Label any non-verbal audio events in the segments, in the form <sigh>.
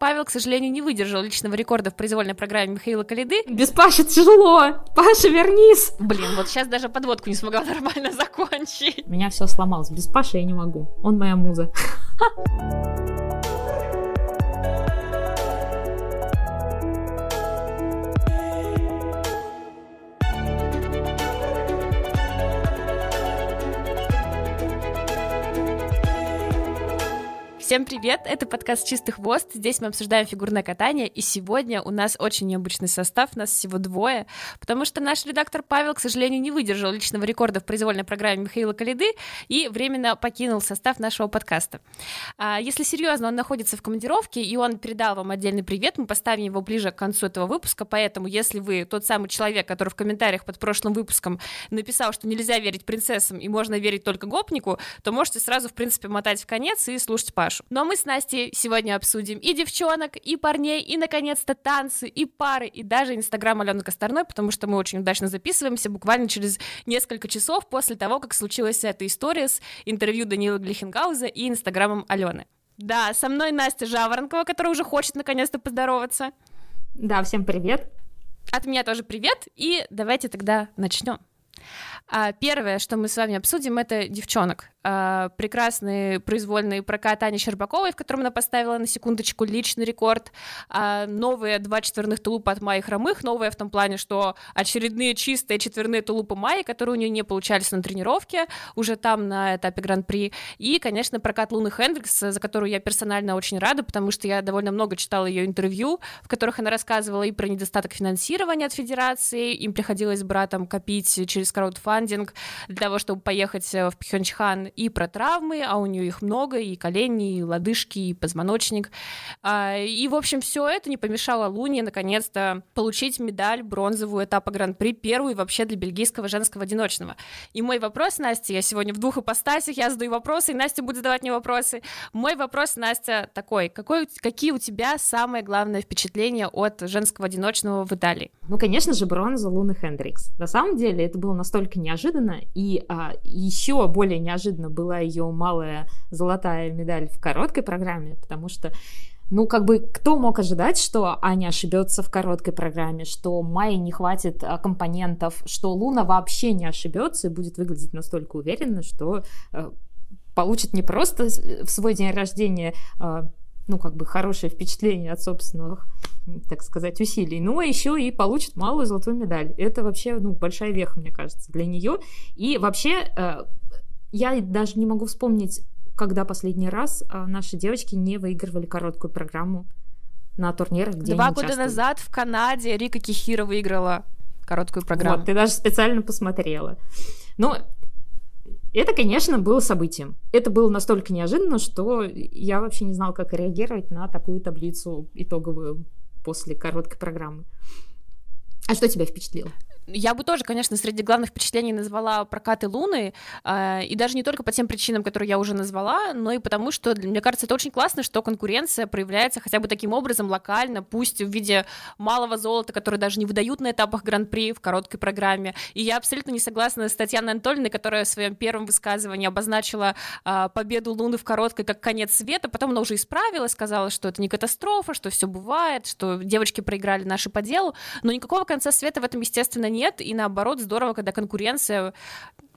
Павел, к сожалению, не выдержал личного рекорда в произвольной программе Михаила Калиды. Без Паши тяжело! Паша, вернись! Блин, вот сейчас даже подводку не смогла нормально <laughs> закончить. Меня все сломалось. Без Паши я не могу. Он моя муза. <laughs> Всем привет! Это подкаст «Чистый хвост». Здесь мы обсуждаем фигурное катание, и сегодня у нас очень необычный состав, нас всего двое, потому что наш редактор Павел, к сожалению, не выдержал личного рекорда в произвольной программе Михаила Калиды и временно покинул состав нашего подкаста. А, если серьезно, он находится в командировке, и он передал вам отдельный привет, мы поставим его ближе к концу этого выпуска, поэтому если вы тот самый человек, который в комментариях под прошлым выпуском написал, что нельзя верить принцессам и можно верить только гопнику, то можете сразу, в принципе, мотать в конец и слушать Пашу. Но мы с Настей сегодня обсудим и девчонок, и парней, и, наконец-то, танцы, и пары, и даже Инстаграм Алены Косторной, потому что мы очень удачно записываемся буквально через несколько часов после того, как случилась эта история с интервью Даниила Глихенгауза и Инстаграмом Алены. Да, со мной Настя Жаворонкова, которая уже хочет наконец-то поздороваться. Да, всем привет. От меня тоже привет, и давайте тогда начнем. А первое, что мы с вами обсудим, это девчонок. А, прекрасный произвольный прокат Ани Щербаковой, в котором она поставила на секундочку личный рекорд. А, новые два четверных тулупа от Майи Хромых, новые в том плане, что очередные чистые четверные тулупы Майи, которые у нее не получались на тренировке, уже там на этапе Гран-при. И, конечно, прокат Луны Хендрикс, за которую я персонально очень рада, потому что я довольно много читала ее интервью, в которых она рассказывала и про недостаток финансирования от федерации, им приходилось братом копить через краудфандинг для того, чтобы поехать в Пхенчхан и про травмы, а у нее их много, и колени, и лодыжки, и позвоночник. А, и, в общем, все это не помешало Луне наконец-то получить медаль бронзовую этапа Гран-при, первую вообще для бельгийского женского одиночного. И мой вопрос, Настя, я сегодня в двух ипостасях, я задаю вопросы, и Настя будет задавать мне вопросы. Мой вопрос, Настя, такой, какой, какие у тебя самые главные впечатления от женского одиночного в Италии? Ну, конечно же, бронза Луны Хендрикс. На самом деле, это было настолько неожиданно, и а, еще более неожиданно была ее малая золотая медаль в короткой программе, потому что ну, как бы, кто мог ожидать, что Аня ошибется в короткой программе, что Майи не хватит компонентов, что Луна вообще не ошибется и будет выглядеть настолько уверенно, что э, получит не просто в свой день рождения э, ну, как бы хорошее впечатление от собственных, так сказать, усилий, но еще и получит малую золотую медаль. Это вообще, ну, большая веха, мне кажется, для нее. И вообще, э, я даже не могу вспомнить, когда последний раз а, наши девочки не выигрывали короткую программу на турнирах, где Два года назад в Канаде Рика Кихира выиграла короткую программу. Вот, ты даже специально посмотрела. Но это, конечно, было событием. Это было настолько неожиданно, что я вообще не знала, как реагировать на такую таблицу итоговую после короткой программы. А что тебя впечатлило? Я бы тоже, конечно, среди главных впечатлений назвала прокаты Луны, э, и даже не только по тем причинам, которые я уже назвала, но и потому, что, мне кажется, это очень классно, что конкуренция проявляется хотя бы таким образом локально, пусть в виде малого золота, которое даже не выдают на этапах Гран-при в короткой программе. И я абсолютно не согласна с Татьяной Анатольевной, которая в своем первом высказывании обозначила э, победу Луны в короткой как конец света, потом она уже исправилась, сказала, что это не катастрофа, что все бывает, что девочки проиграли наши по делу, но никакого конца света в этом, естественно, нет нет, и наоборот здорово, когда конкуренция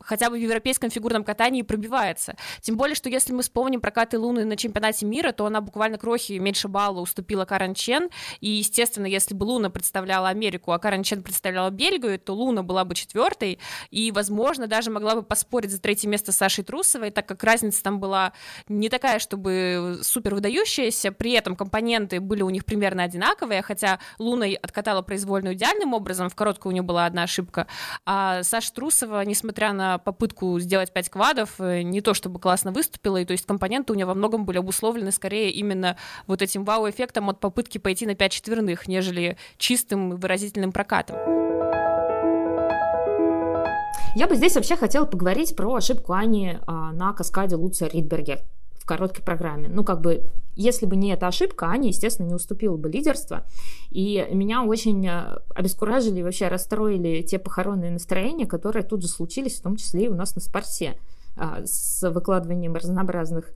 хотя бы в европейском фигурном катании пробивается. Тем более, что если мы вспомним прокаты Луны на чемпионате мира, то она буквально крохи меньше балла уступила Карен Чен, и, естественно, если бы Луна представляла Америку, а Карен Чен представляла Бельгию, то Луна была бы четвертой, и, возможно, даже могла бы поспорить за третье место с Сашей Трусовой, так как разница там была не такая, чтобы супер выдающаяся, при этом компоненты были у них примерно одинаковые, хотя Луна откатала произвольную идеальным образом, в короткую у нее была одна ошибка, а Саша Трусова, несмотря на попытку сделать 5 квадов, э, не то чтобы классно выступила, и то есть компоненты у нее во многом были обусловлены скорее именно вот этим вау-эффектом от попытки пойти на 5 четверных, нежели чистым выразительным прокатом. Я бы здесь вообще хотела поговорить про ошибку Ани а, на каскаде Луция Ридбергер в короткой программе. Ну, как бы, если бы не эта ошибка, Аня, естественно, не уступила бы лидерство. И меня очень э, обескуражили и вообще расстроили те похоронные настроения, которые тут же случились, в том числе и у нас на спорте, а, с выкладыванием разнообразных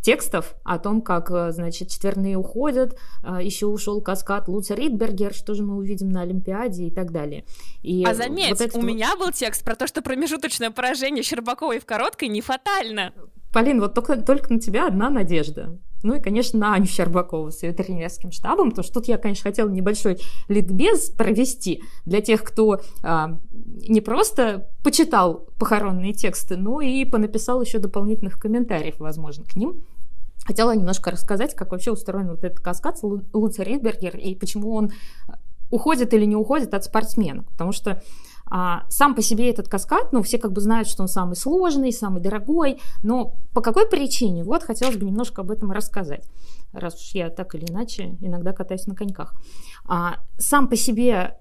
текстов о том, как, э, значит, четверные уходят, э, еще ушел каскад Луца Ридбергер, что же мы увидим на Олимпиаде и так далее. И а заметь, вот это... у меня был текст про то, что промежуточное поражение Щербаковой в короткой не фатально. Полин, вот только, только на тебя одна надежда. Ну и, конечно, на Аню Щербакову с ее тренерским штабом, потому что тут я, конечно, хотела небольшой ликбез провести для тех, кто а, не просто почитал похоронные тексты, но и понаписал еще дополнительных комментариев, возможно, к ним. Хотела немножко рассказать, как вообще устроен вот этот каскад Луца Ридбергер и почему он уходит или не уходит от спортсмена. Потому что а, сам по себе этот каскад, ну, все как бы знают, что он самый сложный, самый дорогой, но по какой причине? Вот хотелось бы немножко об этом рассказать, раз уж я так или иначе иногда катаюсь на коньках. А, сам по себе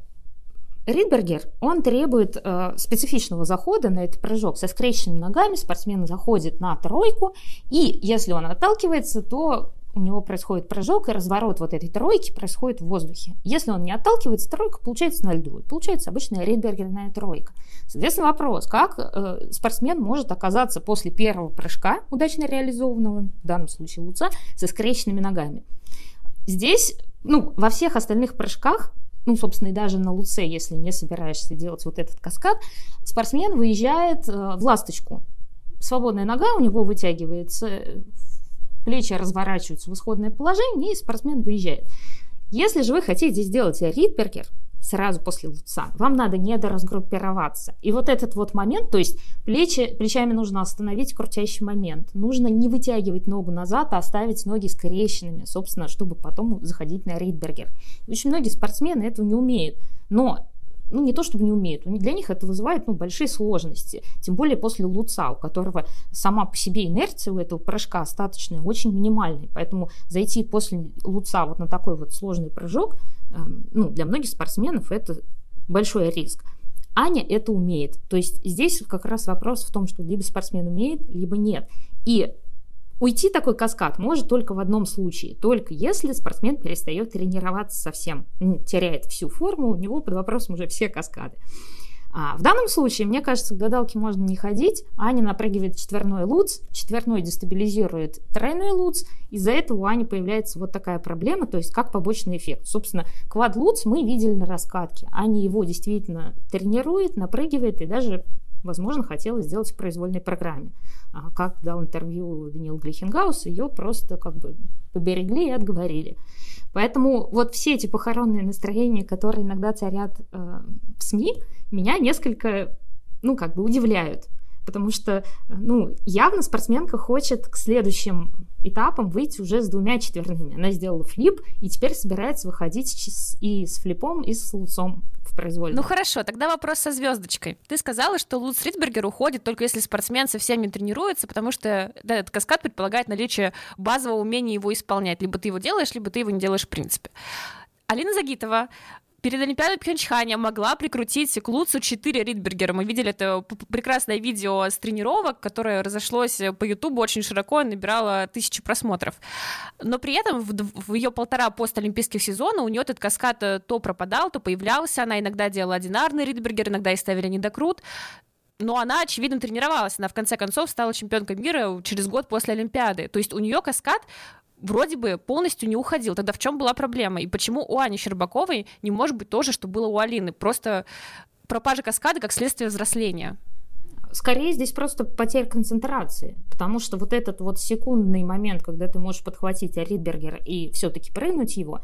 Ридбергер, он требует э, специфичного захода на этот прыжок. Со скрещенными ногами спортсмен заходит на тройку, и если он отталкивается, то у него происходит прыжок, и разворот вот этой тройки происходит в воздухе. Если он не отталкивается, тройка получается на льду. Получается обычная рейдбергерная тройка. Соответственно, вопрос, как э, спортсмен может оказаться после первого прыжка, удачно реализованного, в данном случае луца, со скрещенными ногами. Здесь, ну, во всех остальных прыжках ну, собственно, и даже на луце, если не собираешься делать вот этот каскад, спортсмен выезжает э, в ласточку. Свободная нога у него вытягивается плечи разворачиваются в исходное положение, и спортсмен выезжает. Если же вы хотите сделать ридбергер сразу после луца, вам надо недоразгруппироваться. И вот этот вот момент, то есть плечи, плечами нужно остановить крутящий момент. Нужно не вытягивать ногу назад, а оставить ноги скрещенными, собственно, чтобы потом заходить на ридбергер. очень многие спортсмены этого не умеют. Но ну, не то чтобы не умеют, для них это вызывает ну, большие сложности. Тем более после луца, у которого сама по себе инерция у этого порошка остаточная, очень минимальная. Поэтому зайти после луца вот на такой вот сложный прыжок, эм, ну, для многих спортсменов это большой риск. Аня это умеет. То есть здесь как раз вопрос в том, что либо спортсмен умеет, либо нет. И Уйти такой каскад может только в одном случае, только если спортсмен перестает тренироваться совсем, теряет всю форму, у него под вопросом уже все каскады. А в данном случае, мне кажется, к гадалке можно не ходить. Аня напрыгивает четверной луц, четверной дестабилизирует тройной луц. Из-за этого у Ани появляется вот такая проблема, то есть как побочный эффект. Собственно, квад луц мы видели на раскатке. Аня его действительно тренирует, напрыгивает и даже возможно, хотела сделать в произвольной программе. А как дал интервью Даниил Глихенгаус, ее просто как бы поберегли и отговорили. Поэтому вот все эти похоронные настроения, которые иногда царят э, в СМИ, меня несколько, ну, как бы удивляют. Потому что, ну, явно спортсменка хочет к следующим этапам выйти уже с двумя четверными. Она сделала флип и теперь собирается выходить и с флипом, и с луцом в произвольном. Ну хорошо, тогда вопрос со звездочкой. Ты сказала, что Луц Ридбергер уходит только если спортсмен совсем не тренируется, потому что да, этот каскад предполагает наличие базового умения его исполнять. Либо ты его делаешь, либо ты его не делаешь в принципе. Алина Загитова перед Олимпиадой Пхенчхане могла прикрутить к Луцу 4 Ридбергера. Мы видели это прекрасное видео с тренировок, которое разошлось по Ютубу очень широко и набирало тысячи просмотров. Но при этом в, в ее полтора постолимпийских сезона у нее этот каскад то пропадал, то появлялся. Она иногда делала одинарный Ридбергер, иногда ей ставили недокрут но она, очевидно, тренировалась. Она, в конце концов, стала чемпионкой мира через год после Олимпиады. То есть у нее каскад вроде бы полностью не уходил. Тогда в чем была проблема? И почему у Ани Щербаковой не может быть то же, что было у Алины? Просто пропажа каскада как следствие взросления. Скорее здесь просто потеря концентрации, потому что вот этот вот секундный момент, когда ты можешь подхватить Ридбергера и все-таки прыгнуть его,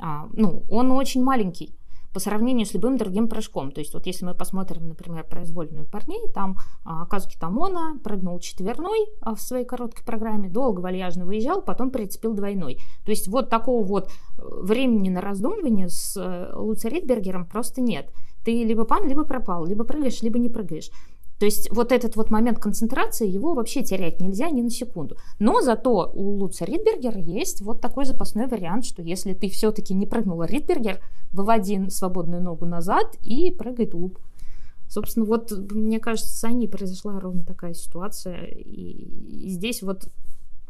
а, ну, он очень маленький по сравнению с любым другим прыжком. То есть вот если мы посмотрим, например, произвольную парней, там а, Казуки Тамона прыгнул четверной а, в своей короткой программе, долго вальяжно выезжал, потом прицепил двойной. То есть вот такого вот э, времени на раздумывание с э, Луци Ридбергером просто нет. Ты либо пан, либо пропал, либо прыгаешь, либо не прыгаешь. То есть вот этот вот момент концентрации, его вообще терять нельзя ни на секунду. Но зато у Луца Ридбергера есть вот такой запасной вариант, что если ты все-таки не прыгнула Ридбергер, выводи свободную ногу назад и прыгай тулуп. Собственно, вот, мне кажется, с Аней произошла ровно такая ситуация. И, и здесь вот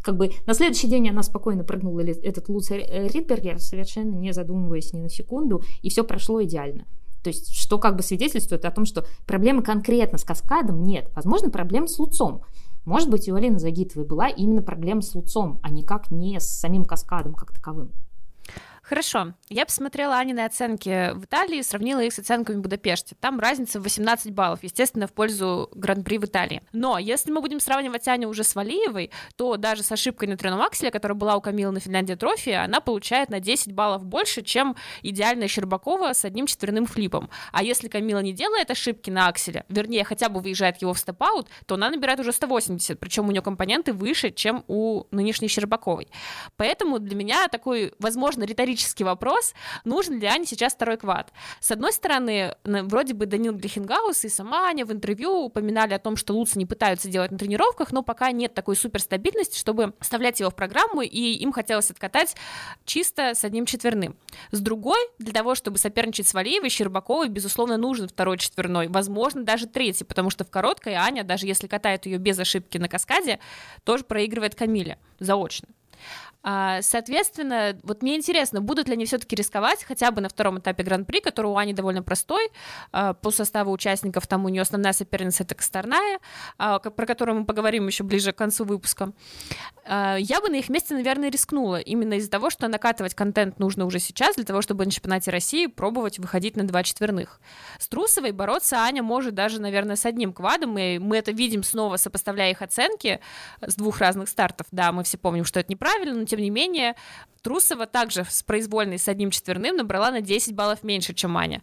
как бы на следующий день она спокойно прыгнула этот Луц Ридбергер, совершенно не задумываясь ни на секунду, и все прошло идеально. То есть, что как бы свидетельствует о том, что проблемы конкретно с каскадом нет. Возможно, проблемы с луцом. Может быть, у Алины Загитовой была именно проблема с луцом, а никак не с самим каскадом как таковым. Хорошо. Я посмотрела Анины оценки в Италии, сравнила их с оценками в Будапеште. Там разница в 18 баллов, естественно, в пользу Гран-при в Италии. Но если мы будем сравнивать Аню уже с Валиевой, то даже с ошибкой на треном акселе, которая была у Камилы на Финляндии трофи, она получает на 10 баллов больше, чем идеальная Щербакова с одним четверным флипом. А если Камила не делает ошибки на акселе, вернее, хотя бы выезжает его в степ-аут, то она набирает уже 180, причем у нее компоненты выше, чем у нынешней Щербаковой. Поэтому для меня такой, возможно, риторический риторический вопрос, нужен ли Ане сейчас второй квад. С одной стороны, вроде бы Данил Глихенгаус и сама Аня в интервью упоминали о том, что лучше не пытаются делать на тренировках, но пока нет такой суперстабильности, чтобы вставлять его в программу, и им хотелось откатать чисто с одним четверным. С другой, для того, чтобы соперничать с Валиевой, Щербаковой, безусловно, нужен второй четверной, возможно, даже третий, потому что в короткой Аня, даже если катает ее без ошибки на каскаде, тоже проигрывает Камиле заочно. А, соответственно, вот мне интересно, будут ли они все-таки рисковать хотя бы на втором этапе Гран-при, который у Ани довольно простой а, по составу участников. Там у нее основная соперница это Косторная, а, про которую мы поговорим еще ближе к концу выпуска. Я бы на их месте, наверное, рискнула, именно из-за того, что накатывать контент нужно уже сейчас для того, чтобы на чемпионате России пробовать выходить на два четверных. С Трусовой бороться Аня может даже, наверное, с одним квадом, и мы это видим снова, сопоставляя их оценки с двух разных стартов. Да, мы все помним, что это неправильно, но тем не менее, Трусова также с произвольной с одним четверным набрала на 10 баллов меньше, чем Маня.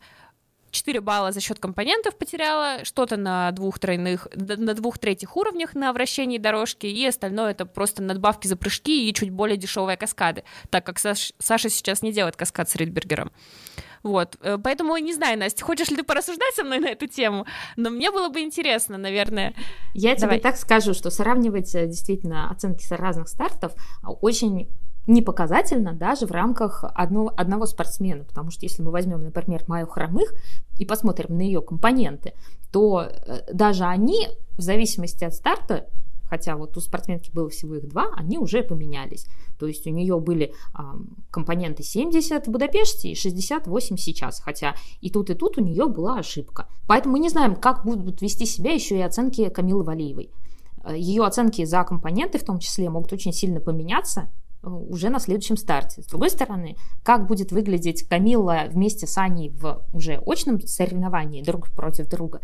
4 балла за счет компонентов потеряла, что-то на двух тройных, на двух третьих уровнях на вращении дорожки, и остальное это просто надбавки за прыжки и чуть более дешевые каскады, так как Саш, Саша сейчас не делает каскад с Ридбергером. Вот, э, поэтому не знаю, Настя, хочешь ли ты порассуждать со мной на эту тему? Но мне было бы интересно, наверное. Я Давай. тебе так скажу, что сравнивать э, действительно оценки с разных стартов а, очень не показательно даже в рамках одного, одного спортсмена, потому что если мы возьмем, например, Майю Хромых и посмотрим на ее компоненты, то э, даже они в зависимости от старта хотя вот у спортсменки было всего их два, они уже поменялись. То есть у нее были а, компоненты 70 в Будапеште и 68 сейчас, хотя и тут, и тут у нее была ошибка. Поэтому мы не знаем, как будут вести себя еще и оценки Камилы Валиевой. Э, Ее оценки за компоненты в том числе могут очень сильно поменяться, уже на следующем старте. С другой стороны, как будет выглядеть Камилла вместе с Аней в уже очном соревновании друг против друга,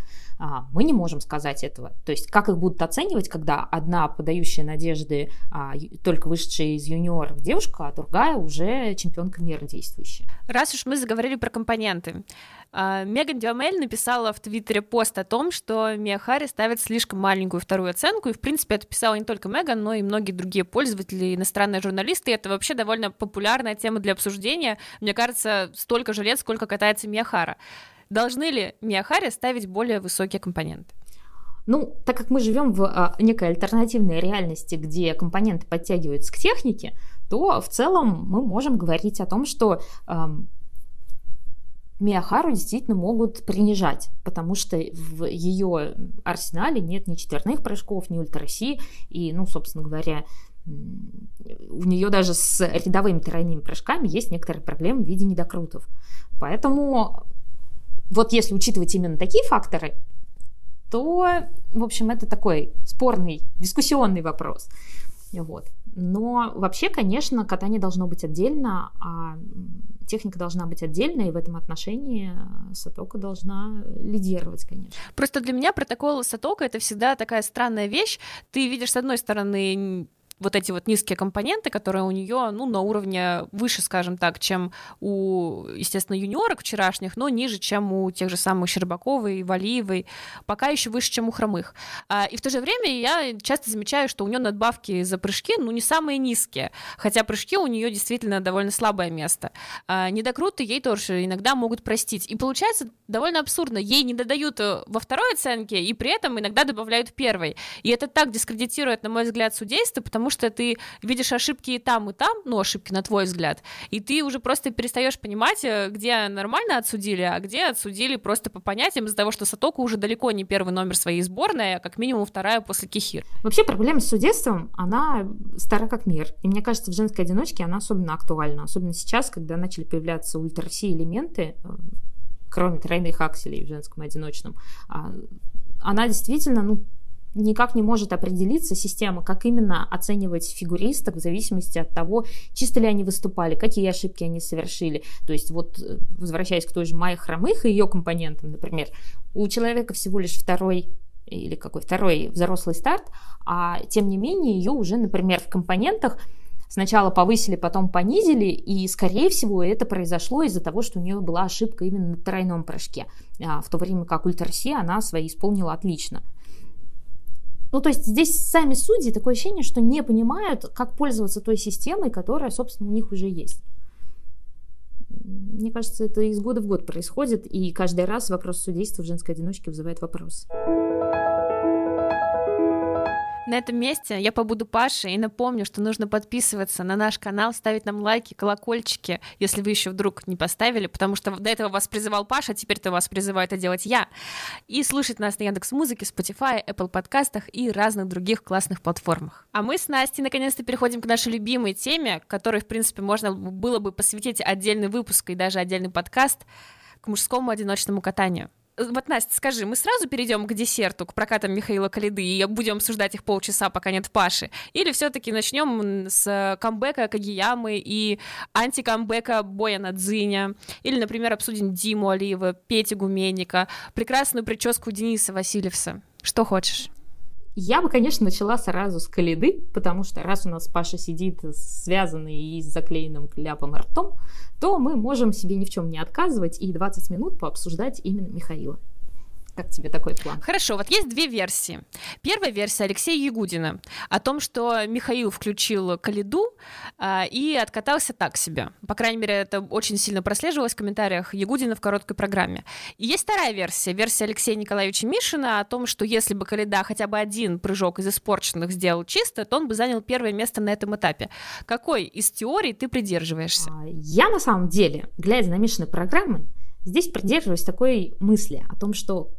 мы не можем сказать этого. То есть как их будут оценивать, когда одна подающая надежды, а, только вышедшая из юниоров девушка, а другая уже чемпионка мира действующая. Раз уж мы заговорили про компоненты, а, Меган Дюамель написала в Твиттере пост о том, что Мия Харри ставит слишком маленькую вторую оценку, и, в принципе, это писала не только Меган, но и многие другие пользователи, иностранные журналисты, и это вообще довольно популярная тема для обсуждения. Мне кажется, столько же лет, сколько катается Мия Хара. Должны ли Мия Хари ставить более высокие компоненты? Ну, так как мы живем в а, некой альтернативной реальности, где компоненты подтягиваются к технике, то в целом мы можем говорить о том, что Миахару действительно могут принижать, потому что в ее арсенале нет ни четверных прыжков, ни ультраси, и, ну, собственно говоря, у нее даже с рядовыми тройными прыжками есть некоторые проблемы в виде недокрутов. Поэтому вот если учитывать именно такие факторы, то, в общем, это такой спорный, дискуссионный вопрос. Вот. Но вообще, конечно, катание должно быть отдельно, а техника должна быть отдельно, и в этом отношении э, Сатока должна лидировать, конечно. Просто для меня протокол Сатока это всегда такая странная вещь. Ты видишь, с одной стороны, вот эти вот низкие компоненты, которые у нее, ну, на уровне выше, скажем так, чем у, естественно, юниорок вчерашних, но ниже, чем у тех же самых Щербаковой, Валиевой, пока еще выше, чем у хромых. А, и в то же время я часто замечаю, что у нее надбавки за прыжки, ну, не самые низкие, хотя прыжки у нее действительно довольно слабое место. А, недокруты ей тоже иногда могут простить. И получается довольно абсурдно. Ей не додают э, во второй оценке, и при этом иногда добавляют первой. И это так дискредитирует, на мой взгляд, судейство, потому что ты видишь ошибки и там, и там, ну, ошибки на твой взгляд, и ты уже просто перестаешь понимать, э, где нормально отсудили, а где отсудили просто по понятиям из-за того, что Сатоку уже далеко не первый номер своей сборной, а как минимум вторая после Кихир. Вообще проблема с судейством, она стара как мир. И мне кажется, в женской одиночке она особенно актуальна. Особенно сейчас, когда начали появляться ультраси элементы, э, кроме тройных акселей в женском одиночном. А, она действительно, ну, никак не может определиться система, как именно оценивать фигуристок в зависимости от того, чисто ли они выступали, какие ошибки они совершили. То есть вот, э, возвращаясь к той же Майе Хромых и ее компонентам, например, у человека всего лишь второй или какой второй взрослый старт, а тем не менее ее уже, например, в компонентах сначала повысили, потом понизили, и, скорее всего, это произошло из-за того, что у нее была ошибка именно на тройном прыжке, а, в то время как Ультраси она свои исполнила отлично. Ну, то есть здесь сами судьи такое ощущение, что не понимают, как пользоваться той системой, которая, собственно, у них уже есть. Мне кажется, это из года в год происходит, и каждый раз вопрос судейства в женской одиночке вызывает вопрос. На этом месте я побуду Пашей и напомню, что нужно подписываться на наш канал, ставить нам лайки, колокольчики, если вы еще вдруг не поставили, потому что до этого вас призывал Паша, а теперь-то вас призываю это делать я. И слушать нас на Яндекс Музыке, Spotify, Apple подкастах и разных других классных платформах. А мы с Настей наконец-то переходим к нашей любимой теме, которой, в принципе, можно было бы посвятить отдельный выпуск и даже отдельный подкаст к мужскому одиночному катанию. Вот, Настя, скажи, мы сразу перейдем к десерту, к прокатам Михаила Калиды, и будем обсуждать их полчаса, пока нет Паши? Или все-таки начнем с камбэка Кагиямы и антикамбэка Боя Надзиня? Или, например, обсудим Диму Алиева, Пети Гуменника, прекрасную прическу Дениса Васильевса? Что хочешь? Я бы, конечно, начала сразу с Калиды, потому что раз у нас Паша сидит связанный и с заклеенным кляпом ртом, то мы можем себе ни в чем не отказывать и 20 минут пообсуждать именно Михаила. Как тебе такой план? Хорошо, вот есть две версии. Первая версия Алексея Ягудина о том, что Михаил включил Калиду а, и откатался так себе. По крайней мере, это очень сильно прослеживалось в комментариях Ягудина в короткой программе. И есть вторая версия, версия Алексея Николаевича Мишина о том, что если бы Калида хотя бы один прыжок из испорченных сделал чисто, то он бы занял первое место на этом этапе. Какой из теорий ты придерживаешься? А, я на самом деле, глядя на Мишины программы, здесь придерживаюсь такой мысли о том, что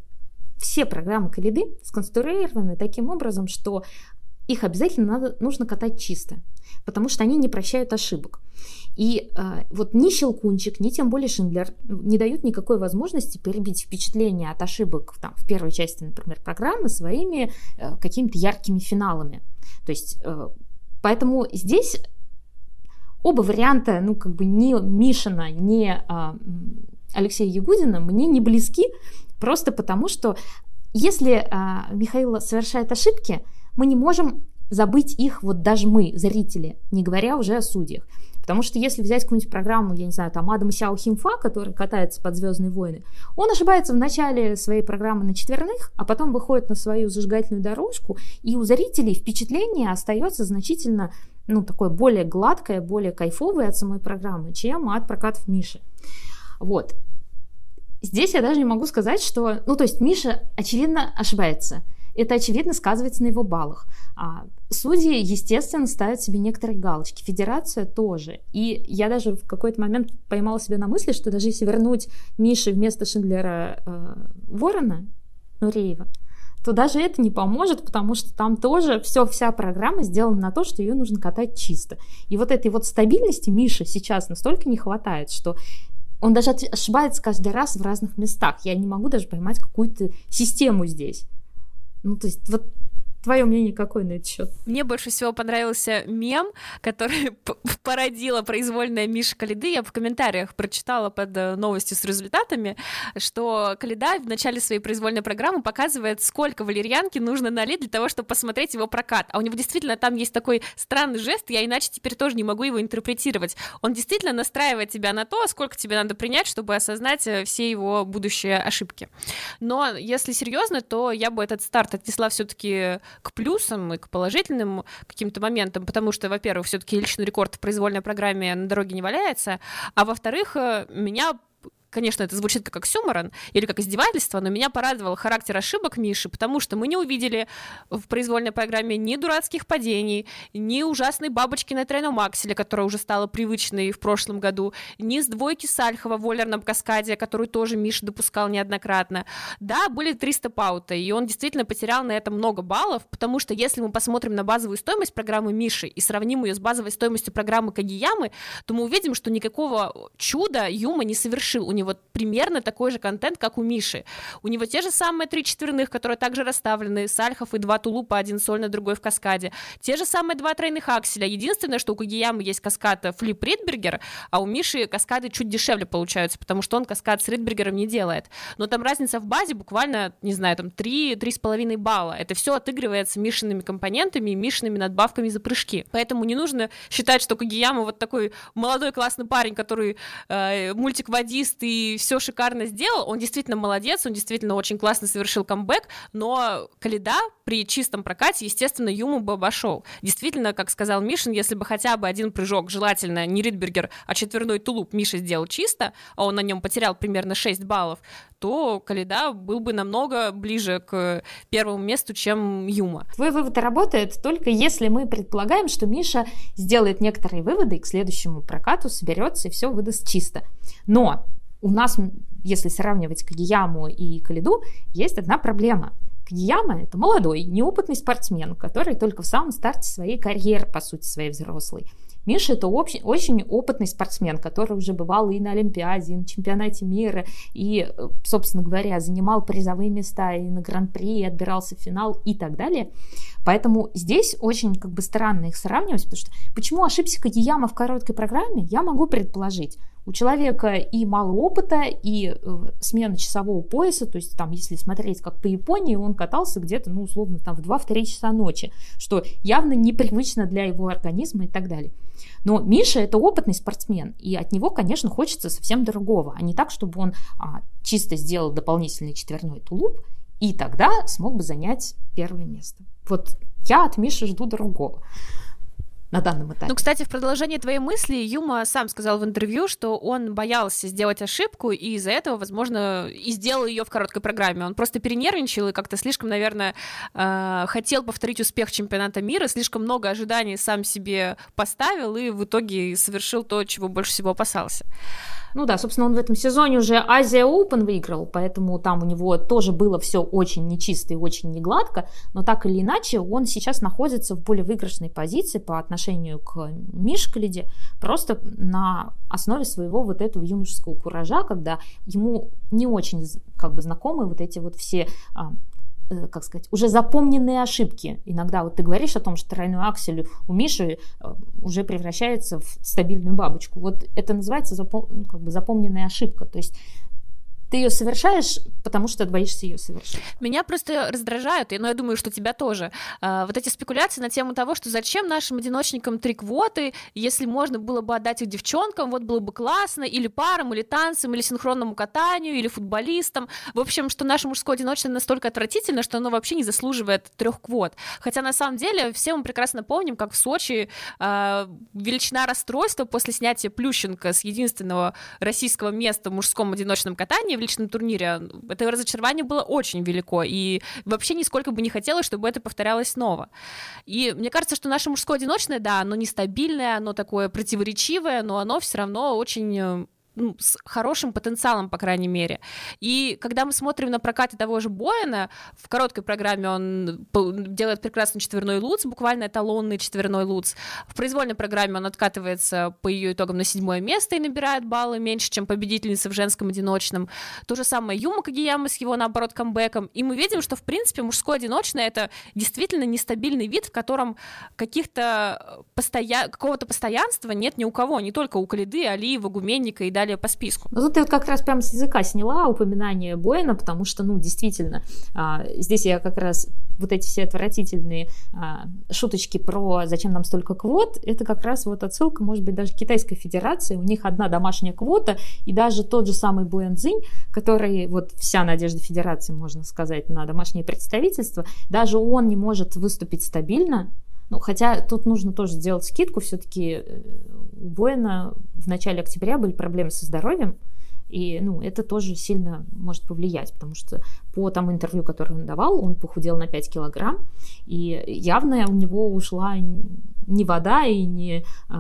все программы Калиды сконструированы таким образом, что их обязательно надо, нужно катать чисто, потому что они не прощают ошибок. И э, вот ни Щелкунчик, ни тем более Шиндлер не дают никакой возможности перебить впечатление от ошибок там, в первой части, например, программы своими э, какими-то яркими финалами. То есть, э, поэтому здесь оба варианта, ну, как бы ни Мишина, ни э, Алексея Ягудина мне не близки, Просто потому, что если а, Михаил совершает ошибки, мы не можем забыть их, вот даже мы, зрители, не говоря уже о судьях. Потому что если взять какую-нибудь программу, я не знаю, там Адам Сяо Химфа, который катается под Звездные войны, он ошибается в начале своей программы на четверных, а потом выходит на свою зажигательную дорожку, и у зрителей впечатление остается значительно, ну, такое более гладкое, более кайфовое от самой программы, чем от прокатов Миши. Вот. Здесь я даже не могу сказать, что... Ну, то есть Миша, очевидно, ошибается. Это, очевидно, сказывается на его баллах. А судьи, естественно, ставят себе некоторые галочки. Федерация тоже. И я даже в какой-то момент поймала себя на мысли, что даже если вернуть Мише вместо Шиндлера э, Ворона, Нуреева, то даже это не поможет, потому что там тоже все, вся программа сделана на то, что ее нужно катать чисто. И вот этой вот стабильности Миша сейчас настолько не хватает, что он даже ошибается каждый раз в разных местах. Я не могу даже поймать какую-то систему здесь. Ну, то есть, вот Твое мнение какое на этот счет? Мне больше всего понравился мем, который <laughs> породила произвольная Миша Калиды. Я в комментариях прочитала под э, новостью с результатами, что Калида в начале своей произвольной программы показывает, сколько валерьянки нужно налить для того, чтобы посмотреть его прокат. А у него действительно там есть такой странный жест, я иначе теперь тоже не могу его интерпретировать. Он действительно настраивает тебя на то, сколько тебе надо принять, чтобы осознать э, все его будущие ошибки. Но если серьезно, то я бы этот старт отнесла все-таки к плюсам и к положительным каким-то моментам, потому что, во-первых, все-таки личный рекорд в произвольной программе на дороге не валяется, а во-вторых, э, меня конечно, это звучит как оксюморон или как издевательство, но меня порадовал характер ошибок Миши, потому что мы не увидели в произвольной программе ни дурацких падений, ни ужасной бабочки на тройном акселе, которая уже стала привычной в прошлом году, ни с двойки Сальхова в волерном каскаде, которую тоже Миша допускал неоднократно. Да, были 300 паута, и он действительно потерял на это много баллов, потому что если мы посмотрим на базовую стоимость программы Миши и сравним ее с базовой стоимостью программы Кагиямы, то мы увидим, что никакого чуда Юма не совершил. У уровне вот примерно такой же контент, как у Миши. У него те же самые три четверных, которые также расставлены, сальхов и два тулупа, один сольный, другой в каскаде. Те же самые два тройных акселя. Единственное, что у Кагиямы есть каскад Флип Ридбергер, а у Миши каскады чуть дешевле получаются, потому что он каскад с Ридбергером не делает. Но там разница в базе буквально, не знаю, там 3-3,5 балла. Это все отыгрывается Мишиными компонентами и Мишиными надбавками за прыжки. Поэтому не нужно считать, что Кагияма вот такой молодой классный парень, который э, мультик-водист и все шикарно сделал. Он действительно молодец, он действительно очень классно совершил камбэк, но Каледа при чистом прокате, естественно, Юму бы обошел. Действительно, как сказал Мишин, если бы хотя бы один прыжок, желательно не Ридбергер, а четверной тулуп Миша сделал чисто, а он на нем потерял примерно 6 баллов, то Каледа был бы намного ближе к первому месту, чем Юма. Твой вывод работает только если мы предполагаем, что Миша сделает некоторые выводы и к следующему прокату соберется и все выдаст чисто. Но у нас, если сравнивать Кагияму и Калиду, есть одна проблема. Кагияма — это молодой, неопытный спортсмен, который только в самом старте своей карьеры, по сути, своей взрослой. Миша это очень, очень опытный спортсмен, который уже бывал и на Олимпиаде, и на чемпионате мира, и, собственно говоря, занимал призовые места и на Гран-при, и отбирался в финал и так далее. Поэтому здесь очень как бы странно их сравнивать, потому что почему ошибся Кадияма в короткой программе, я могу предположить. У человека и мало опыта, и э, смена часового пояса, то есть там, если смотреть как по Японии, он катался где-то, ну, условно, там в 2-3 часа ночи, что явно непривычно для его организма и так далее. Но Миша это опытный спортсмен, и от него, конечно, хочется совсем другого, а не так, чтобы он а, чисто сделал дополнительный четверной тулуп и тогда смог бы занять первое место. Вот я от Миши жду другого на данном этапе. Ну, кстати, в продолжение твоей мысли Юма сам сказал в интервью, что он боялся сделать ошибку, и из-за этого, возможно, и сделал ее в короткой программе. Он просто перенервничал и как-то слишком, наверное, э, хотел повторить успех чемпионата мира, слишком много ожиданий сам себе поставил и в итоге совершил то, чего больше всего опасался. Ну да, собственно, он в этом сезоне уже Азия Open выиграл, поэтому там у него тоже было все очень нечисто и очень негладко, но так или иначе он сейчас находится в более выигрышной позиции по отношению к Мишкалиде, просто на основе своего вот этого юношеского куража, когда ему не очень как бы знакомы вот эти вот все а, Э, как сказать, уже запомненные ошибки. Иногда вот ты говоришь о том, что тройной аксель у Миши э, уже превращается в стабильную бабочку. Вот это называется запом, ну, как бы запомненная ошибка. То есть ты ее совершаешь, потому что боишься ее совершить. Меня просто раздражают, но я думаю, что тебя тоже. А, вот эти спекуляции на тему того, что зачем нашим одиночникам три квоты, если можно было бы отдать их девчонкам, вот было бы классно, или парам, или танцам, или синхронному катанию, или футболистам. В общем, что наше мужское одиночество настолько отвратительно, что оно вообще не заслуживает трех квот. Хотя на самом деле все мы прекрасно помним, как в Сочи э, величина расстройства после снятия Плющенко с единственного российского места в мужском одиночном катании личном турнире, это разочарование было очень велико, и вообще нисколько бы не хотелось, чтобы это повторялось снова. И мне кажется, что наше мужское одиночное, да, оно нестабильное, оно такое противоречивое, но оно все равно очень э, ну, с хорошим потенциалом, по крайней мере. И когда мы смотрим на прокаты того же Боина, в короткой программе он делает прекрасный четверной луц, буквально эталонный четверной луц. В произвольной программе он откатывается по ее итогам на седьмое место и набирает баллы меньше, чем победительница в женском одиночном. То же самое Юма Кагияма с его, наоборот, камбэком. И мы видим, что, в принципе, мужское одиночное — это действительно нестабильный вид, в котором каких-то постоя... какого-то постоянства нет ни у кого, не только у Калиды, Алиева, Гуменника и далее далее по списку. Ну, тут вот как раз прямо с языка сняла упоминание Боина, потому что, ну, действительно, а, здесь я как раз вот эти все отвратительные а, шуточки про зачем нам столько квот, это как раз вот отсылка, может быть, даже Китайской Федерации, у них одна домашняя квота, и даже тот же самый Буэнцзинь, который вот вся надежда Федерации, можно сказать, на домашнее представительство, даже он не может выступить стабильно, ну, хотя тут нужно тоже сделать скидку, все-таки э, у Боина в начале октября были проблемы со здоровьем, и ну, это тоже сильно может повлиять, потому что по тому интервью, которое он давал, он похудел на 5 килограмм, и явно у него ушла не вода и не э,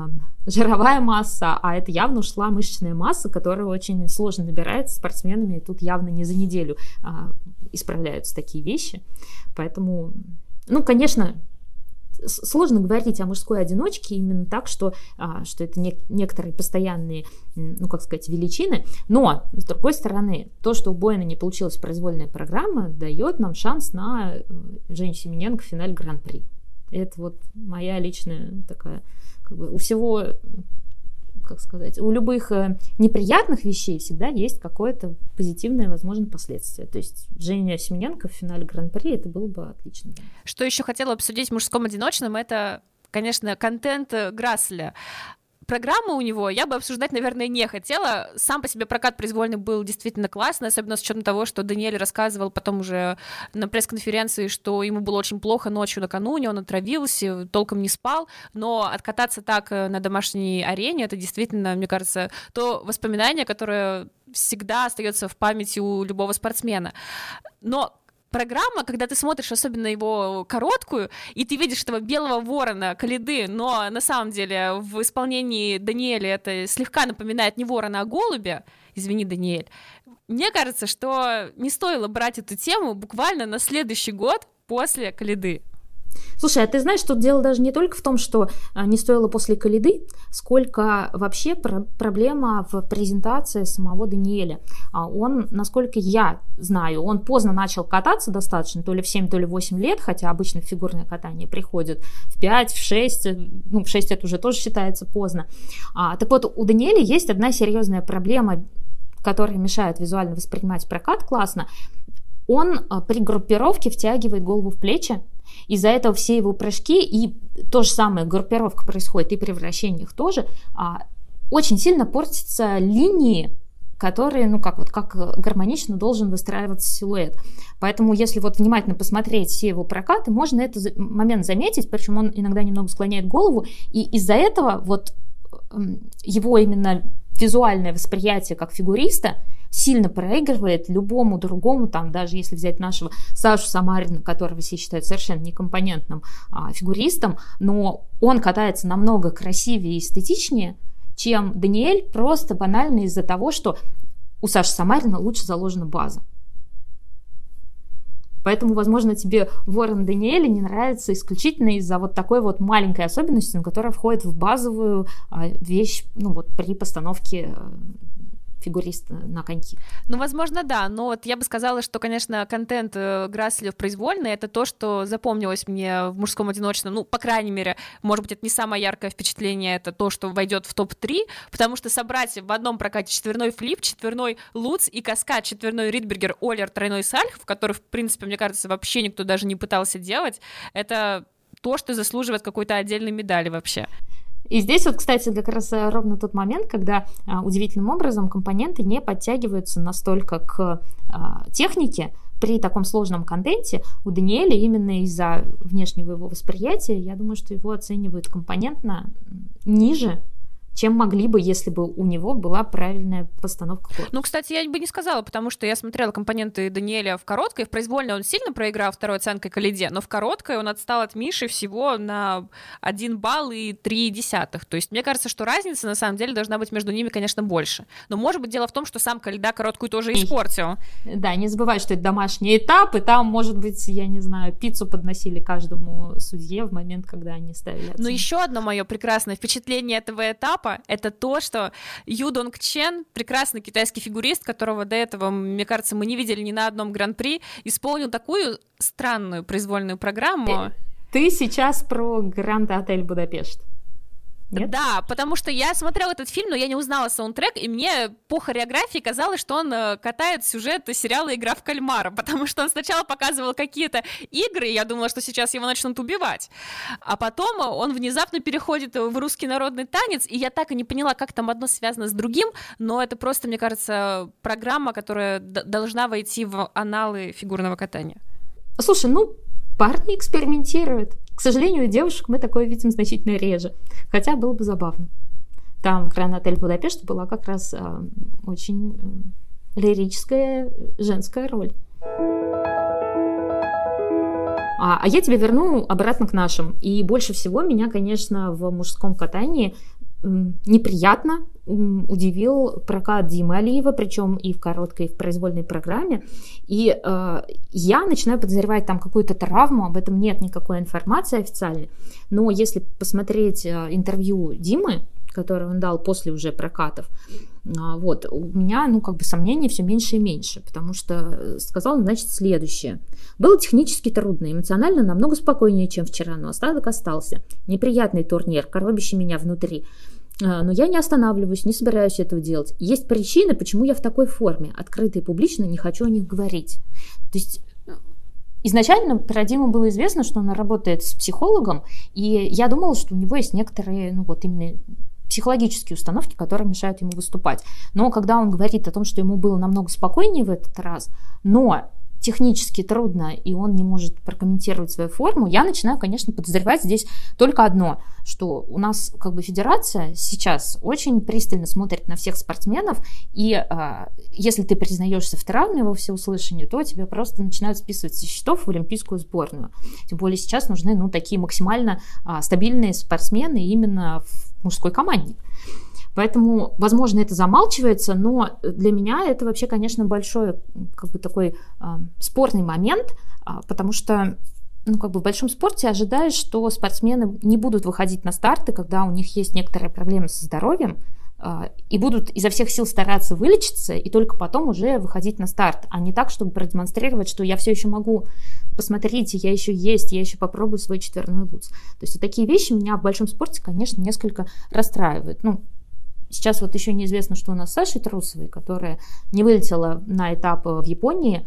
жировая масса, а это явно ушла мышечная масса, которая очень сложно набирается спортсменами, и тут явно не за неделю э, исправляются такие вещи. Поэтому, ну, конечно, сложно говорить о мужской одиночке именно так, что, а, что это не, некоторые постоянные, ну, как сказать, величины. Но, с другой стороны, то, что у Боина не получилась произвольная программа, дает нам шанс на э, Женю Семененко в финале Гран-при. Это вот моя личная такая, как бы, у всего как сказать, у любых э, неприятных вещей всегда есть какое-то позитивное, возможно, последствие. То есть Женя Семененко в финале Гран-при это было бы отлично. Что еще хотела обсудить в мужском одиночном, это конечно, контент Грасселя программы у него я бы обсуждать, наверное, не хотела. Сам по себе прокат произвольный был действительно классный, особенно с учетом того, что Даниэль рассказывал потом уже на пресс-конференции, что ему было очень плохо ночью накануне, он отравился, толком не спал, но откататься так э, на домашней арене, это действительно, мне кажется, то воспоминание, которое всегда остается в памяти у любого спортсмена. Но программа, когда ты смотришь особенно его короткую, и ты видишь этого белого ворона, Калиды, но на самом деле в исполнении Даниэля это слегка напоминает не ворона, а голубя, извини, Даниэль, мне кажется, что не стоило брать эту тему буквально на следующий год после Калиды. Слушай, а ты знаешь, что дело даже не только в том, что а, не стоило после Калиды, сколько вообще про- проблема в презентации самого Даниэля. А он, насколько я знаю, он поздно начал кататься достаточно, то ли в 7, то ли в 8 лет, хотя обычно фигурное катание приходит в 5, в 6, ну, в 6 это уже тоже считается поздно. А, так вот, у Даниэля есть одна серьезная проблема, которая мешает визуально воспринимать прокат классно. Он а, при группировке втягивает голову в плечи, из-за этого все его прыжки и то же самое, группировка происходит и при вращениях тоже, а, очень сильно портятся линии которые, ну как вот, как гармонично должен выстраиваться силуэт. Поэтому, если вот внимательно посмотреть все его прокаты, можно этот момент заметить, причем он иногда немного склоняет голову, и из-за этого вот его именно визуальное восприятие как фигуриста сильно проигрывает любому другому, там, даже если взять нашего Сашу Самарина, которого все считают совершенно некомпонентным а, фигуристом, но он катается намного красивее и эстетичнее, чем Даниэль, просто банально из-за того, что у Саши Самарина лучше заложена база. Поэтому, возможно, тебе Ворон Даниэля не нравится исключительно из-за вот такой вот маленькой особенности, которая входит в базовую а, вещь ну, вот, при постановке э, фигурист на коньки. Ну, возможно, да, но вот я бы сказала, что, конечно, контент э, Граслев произвольный, это то, что запомнилось мне в мужском одиночном, ну, по крайней мере, может быть, это не самое яркое впечатление, это то, что войдет в топ-3, потому что собрать в одном прокате четверной флип, четверной луц и каскад, четверной ридбергер, олер, тройной сальх, в который, в принципе, мне кажется, вообще никто даже не пытался делать, это то, что заслуживает какой-то отдельной медали вообще. И здесь вот, кстати, как раз э, ровно тот момент, когда а, удивительным образом компоненты не подтягиваются настолько к а, технике, при таком сложном контенте у Даниэля именно из-за внешнего его восприятия, я думаю, что его оценивают компонентно ниже, чем могли бы, если бы у него была правильная постановка. Ну, кстати, я бы не сказала, потому что я смотрела компоненты Даниэля в короткой, в произвольной он сильно проиграл второй оценкой Калиде, но в короткой он отстал от Миши всего на 1 балл и 3 десятых. То есть мне кажется, что разница на самом деле должна быть между ними, конечно, больше. Но может быть дело в том, что сам Калида короткую тоже испортил. Да, не забывай, что это домашний этап, и там, может быть, я не знаю, пиццу подносили каждому судье в момент, когда они ставили. Но еще одно мое прекрасное впечатление этого этапа этапа, это то, что Ю Донг Чен, прекрасный китайский фигурист, которого до этого, мне кажется, мы не видели ни на одном гран-при, исполнил такую странную произвольную программу. Ты сейчас про Гранд Отель Будапешт. Нет? Да, потому что я смотрела этот фильм, но я не узнала саундтрек, и мне по хореографии казалось, что он э, катает сюжет сериала «Игра в кальмара», <laughs> потому что он сначала показывал какие-то игры, и я думала, что сейчас его начнут убивать, а потом он внезапно переходит в русский народный танец, и я так и не поняла, как там одно связано с другим, но это просто, мне кажется, программа, которая должна войти в аналы фигурного катания. Слушай, ну, парни экспериментируют. К сожалению, у девушек мы такое видим значительно реже, хотя было бы забавно. Там в Гранд Отель Будапешт была как раз э, очень э, лирическая женская роль. А, а я тебя верну обратно к нашим. И больше всего меня, конечно, в мужском катании неприятно удивил прокат Димы Алиева, причем и в короткой, и в произвольной программе. И э, я начинаю подозревать там какую-то травму, об этом нет никакой информации официальной. Но если посмотреть э, интервью Димы, которое он дал после уже прокатов, а, вот, у меня, ну, как бы сомнений все меньше и меньше, потому что э, сказал, значит, следующее. Было технически трудно, эмоционально намного спокойнее, чем вчера, но остаток остался. Неприятный турнир, коробящий меня внутри. А, но я не останавливаюсь, не собираюсь этого делать. Есть причины, почему я в такой форме, открыто и публично не хочу о них говорить. То есть э, Изначально про Диму было известно, что он работает с психологом, и я думала, что у него есть некоторые, ну вот именно психологические установки, которые мешают ему выступать. Но когда он говорит о том, что ему было намного спокойнее в этот раз, но технически трудно, и он не может прокомментировать свою форму, я начинаю, конечно, подозревать здесь только одно, что у нас как бы федерация сейчас очень пристально смотрит на всех спортсменов, и э, если ты признаешься в травме во всеуслышание, то тебя просто начинают списывать со счетов в олимпийскую сборную. Тем более сейчас нужны ну, такие максимально э, стабильные спортсмены именно в мужской команде. Поэтому, возможно, это замалчивается, но для меня это вообще, конечно, большой как бы такой э, спорный момент, э, потому что ну, как бы в большом спорте ожидаешь, что спортсмены не будут выходить на старты, когда у них есть некоторые проблемы со здоровьем, и будут изо всех сил стараться вылечиться и только потом уже выходить на старт, а не так, чтобы продемонстрировать, что я все еще могу, посмотрите, я еще есть, я еще попробую свой четверной луз. То есть вот такие вещи меня в большом спорте, конечно, несколько расстраивают. Ну, Сейчас вот еще неизвестно, что у нас с Сашей Трусовой, которая не вылетела на этап в Японии,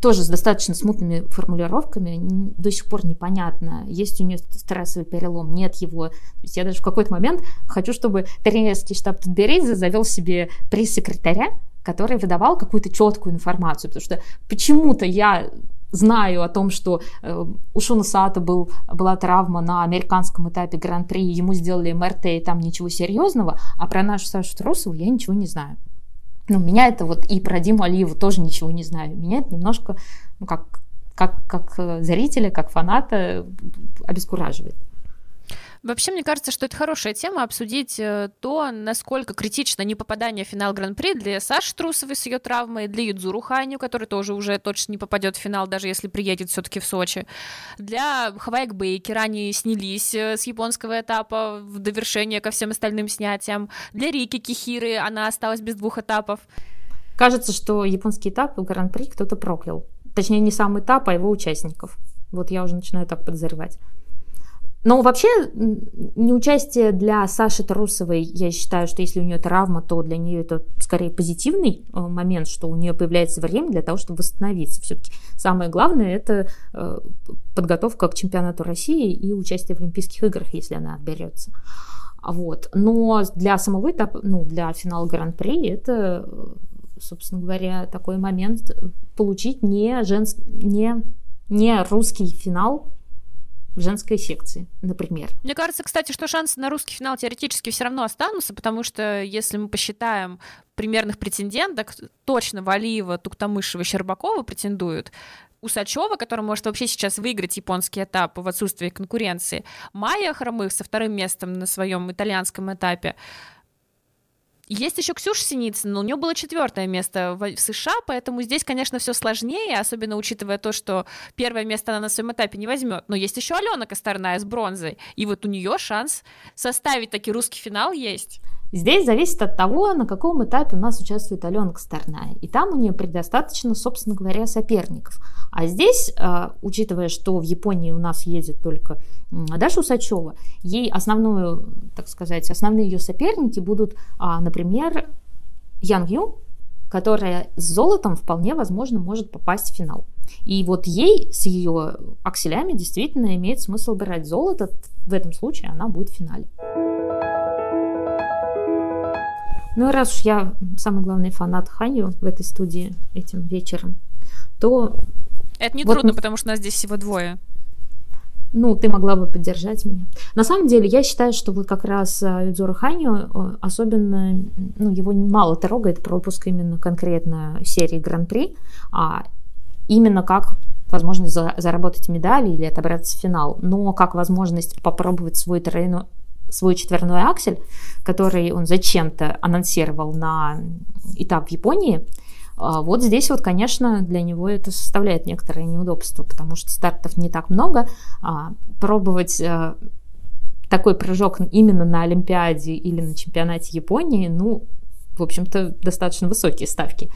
тоже с достаточно смутными формулировками, до сих пор непонятно, есть у нее стрессовый перелом, нет его. То есть я даже в какой-то момент хочу, чтобы тренерский штаб Тутберидзе завел себе пресс-секретаря, который выдавал какую-то четкую информацию, потому что почему-то я знаю о том, что э, у Шуна Саата был, была травма на американском этапе Гран-при, ему сделали МРТ, и там ничего серьезного, а про нашу Сашу Трусову я ничего не знаю. Ну, меня это вот, и про Диму Алиеву тоже ничего не знаю. Меня это немножко, ну, как, как, как э, зрителя, как фаната обескураживает. Вообще, мне кажется, что это хорошая тема обсудить э, то, насколько критично не попадание в финал Гран-при для Саши Трусовой с ее травмой, для Юдзуру Ханю, который тоже уже точно не попадет в финал, даже если приедет все-таки в Сочи. Для Хавайк Бейкер они снялись э, с японского этапа в довершение ко всем остальным снятиям. Для Рики Кихиры она осталась без двух этапов. Кажется, что японский этап в Гран-при кто-то проклял. Точнее, не сам этап, а его участников. Вот я уже начинаю так подозревать. Но вообще неучастие для Саши Тарусовой, я считаю, что если у нее травма, то для нее это скорее позитивный э, момент, что у нее появляется время для того, чтобы восстановиться. Все-таки самое главное это э, подготовка к чемпионату России и участие в Олимпийских играх, если она отберется. Вот. Но для самого этапа, ну, для финала Гран-при это, э, собственно говоря, такой момент получить не, женск... не, не русский финал в женской секции, например. Мне кажется, кстати, что шансы на русский финал теоретически все равно останутся, потому что если мы посчитаем примерных претенденток, точно Валиева, Туктамышева, Щербакова претендуют. Усачева, который может вообще сейчас выиграть японский этап в отсутствии конкуренции, Майя Хромых со вторым местом на своем итальянском этапе, есть еще Ксюша Синицына, но у нее было четвертое место в США, поэтому здесь, конечно, все сложнее, особенно учитывая то, что первое место она на своем этапе не возьмет. Но есть еще Алена Косторная с бронзой, и вот у нее шанс составить таки русский финал есть. Здесь зависит от того, на каком этапе у нас участвует Алена Косторная. И там у нее предостаточно, собственно говоря, соперников. А здесь, а, учитывая, что в Японии у нас ездит только Даша Усачева, ей основную, так сказать, основные ее соперники будут, а, например, Ян Ю, которая с золотом вполне возможно может попасть в финал. И вот ей с ее акселями действительно имеет смысл брать золото. В этом случае она будет в финале. Ну и раз уж я самый главный фанат Ханью в этой студии этим вечером, то... Это не вот трудно, потому что нас здесь всего двое. Ну, ты могла бы поддержать меня. На самом деле, я считаю, что вот как раз Юдзору Ханю э, особенно, ну, его мало трогает пропуск именно конкретно серии Гран-при, а именно как возможность за, заработать медали или отобраться в финал, но как возможность попробовать свой трейну, свой четверной аксель, который он зачем-то анонсировал на этап в Японии, а вот здесь вот, конечно, для него это составляет некоторое неудобство, потому что стартов не так много. А пробовать а, такой прыжок именно на Олимпиаде или на чемпионате Японии, ну, в общем-то, достаточно высокие ставки.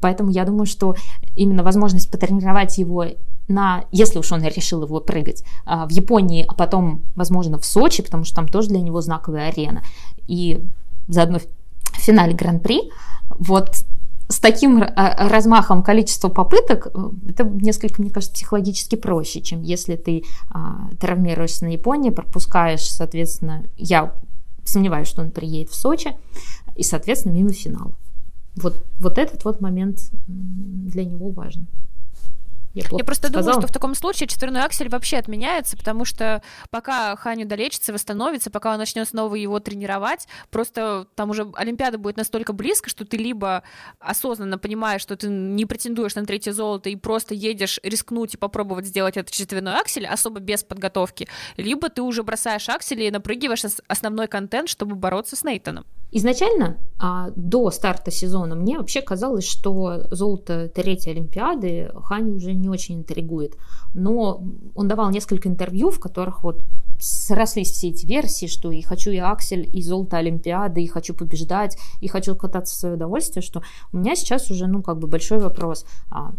Поэтому я думаю, что именно возможность потренировать его на, если уж он решил его прыгать, в Японии, а потом, возможно, в Сочи, потому что там тоже для него знаковая арена, и заодно в финале Гран-при, вот с таким э, размахом количества попыток, э, это несколько, мне кажется, психологически проще, чем если ты а, травмируешься на Японии, пропускаешь, соответственно, я сомневаюсь, что он приедет в Сочи, и, соответственно, мимо финала. Вот, вот этот вот момент для него важен. Я, я просто сказала. думаю, что в таком случае четверной аксель вообще отменяется, потому что пока Ханю долечится, восстановится, пока он начнет снова его тренировать, просто там уже Олимпиада будет настолько близко, что ты либо осознанно понимаешь, что ты не претендуешь на третье золото и просто едешь рискнуть и попробовать сделать этот четверной аксель, особо без подготовки, либо ты уже бросаешь аксель и напрыгиваешь основной контент, чтобы бороться с Нейтаном. Изначально, а, до старта сезона, мне вообще казалось, что золото третьей Олимпиады Ханю уже не очень интригует. Но он давал несколько интервью, в которых вот срослись все эти версии, что и хочу я Аксель, и золото Олимпиады, и хочу побеждать, и хочу кататься в свое удовольствие, что у меня сейчас уже, ну, как бы большой вопрос, а,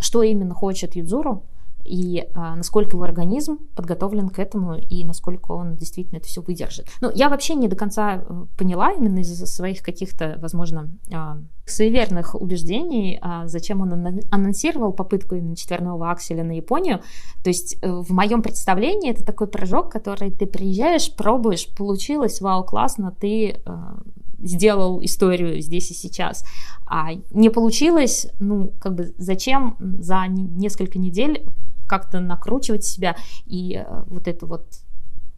что именно хочет Юдзуру, и а, насколько его организм подготовлен к этому и насколько он действительно это все выдержит. Ну, я вообще не до конца э, поняла именно из-за своих каких-то, возможно, а, суеверных убеждений, а, зачем он анонсировал попытку именно четверного акселя на Японию. То есть э, в моем представлении это такой прыжок, который ты приезжаешь, пробуешь, получилось, вау, классно, ты а, сделал историю здесь и сейчас. А не получилось, ну, как бы зачем за несколько недель как-то накручивать себя и э, вот это вот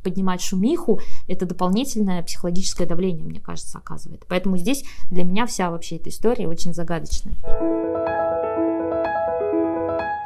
поднимать шумиху, это дополнительное психологическое давление, мне кажется, оказывает. Поэтому здесь для меня вся вообще эта история очень загадочная.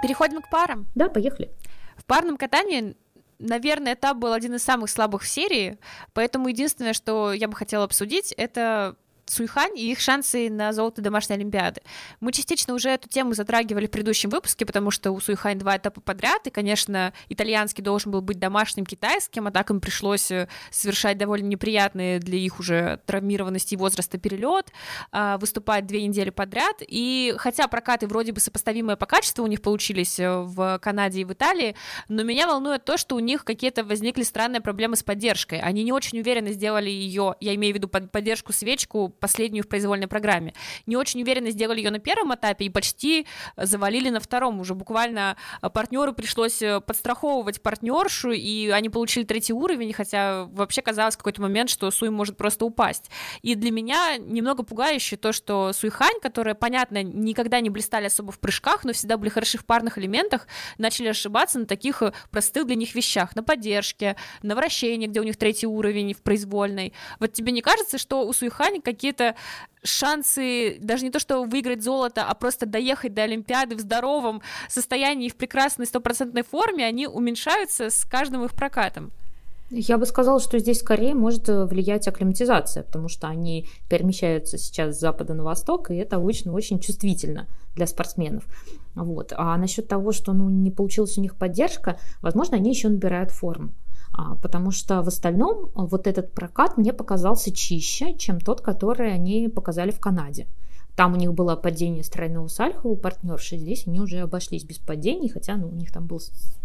Переходим к парам. Да, поехали. В парном катании наверное, этап был один из самых слабых в серии, поэтому единственное, что я бы хотела обсудить, это Суйхань и их шансы на золото домашней Олимпиады. Мы частично уже эту тему затрагивали в предыдущем выпуске, потому что у Суйхань два этапа подряд, и, конечно, итальянский должен был быть домашним китайским, а так им пришлось э, совершать довольно неприятные для их уже травмированности и возраста перелет, а, выступать две недели подряд, и хотя прокаты вроде бы сопоставимые по качеству у них получились э, в Канаде и в Италии, но меня волнует то, что у них какие-то возникли странные проблемы с поддержкой. Они не очень уверенно сделали ее, я имею в виду поддержку свечку последнюю в произвольной программе. Не очень уверенно сделали ее на первом этапе и почти завалили на втором. Уже буквально э, партнеру пришлось э, подстраховывать партнершу, и они получили третий уровень, хотя вообще казалось в какой-то момент, что Суй может просто упасть. И для меня немного пугающе то, что Суйхань, которая, понятно, никогда не блистали особо в прыжках, но всегда были хороши в парных элементах, начали ошибаться на таких э, простых для них вещах, на поддержке, на вращении, где у них третий уровень в произвольной. Вот тебе не кажется, что у Суйхань какие какие-то шансы даже не то, что выиграть золото, а просто доехать до Олимпиады в здоровом состоянии, в прекрасной стопроцентной форме, они уменьшаются с каждым их прокатом. Я бы сказала, что здесь скорее может влиять акклиматизация, потому что они перемещаются сейчас с запада на восток, и это обычно очень чувствительно для спортсменов. Вот. А насчет того, что ну, не получилась у них поддержка, возможно, они еще набирают форму. А, потому что в остальном вот этот прокат мне показался чище, чем тот, который они показали в Канаде. Там у них было падение с тройного сальха у партнерши, здесь они уже обошлись без падений, хотя ну, у них там был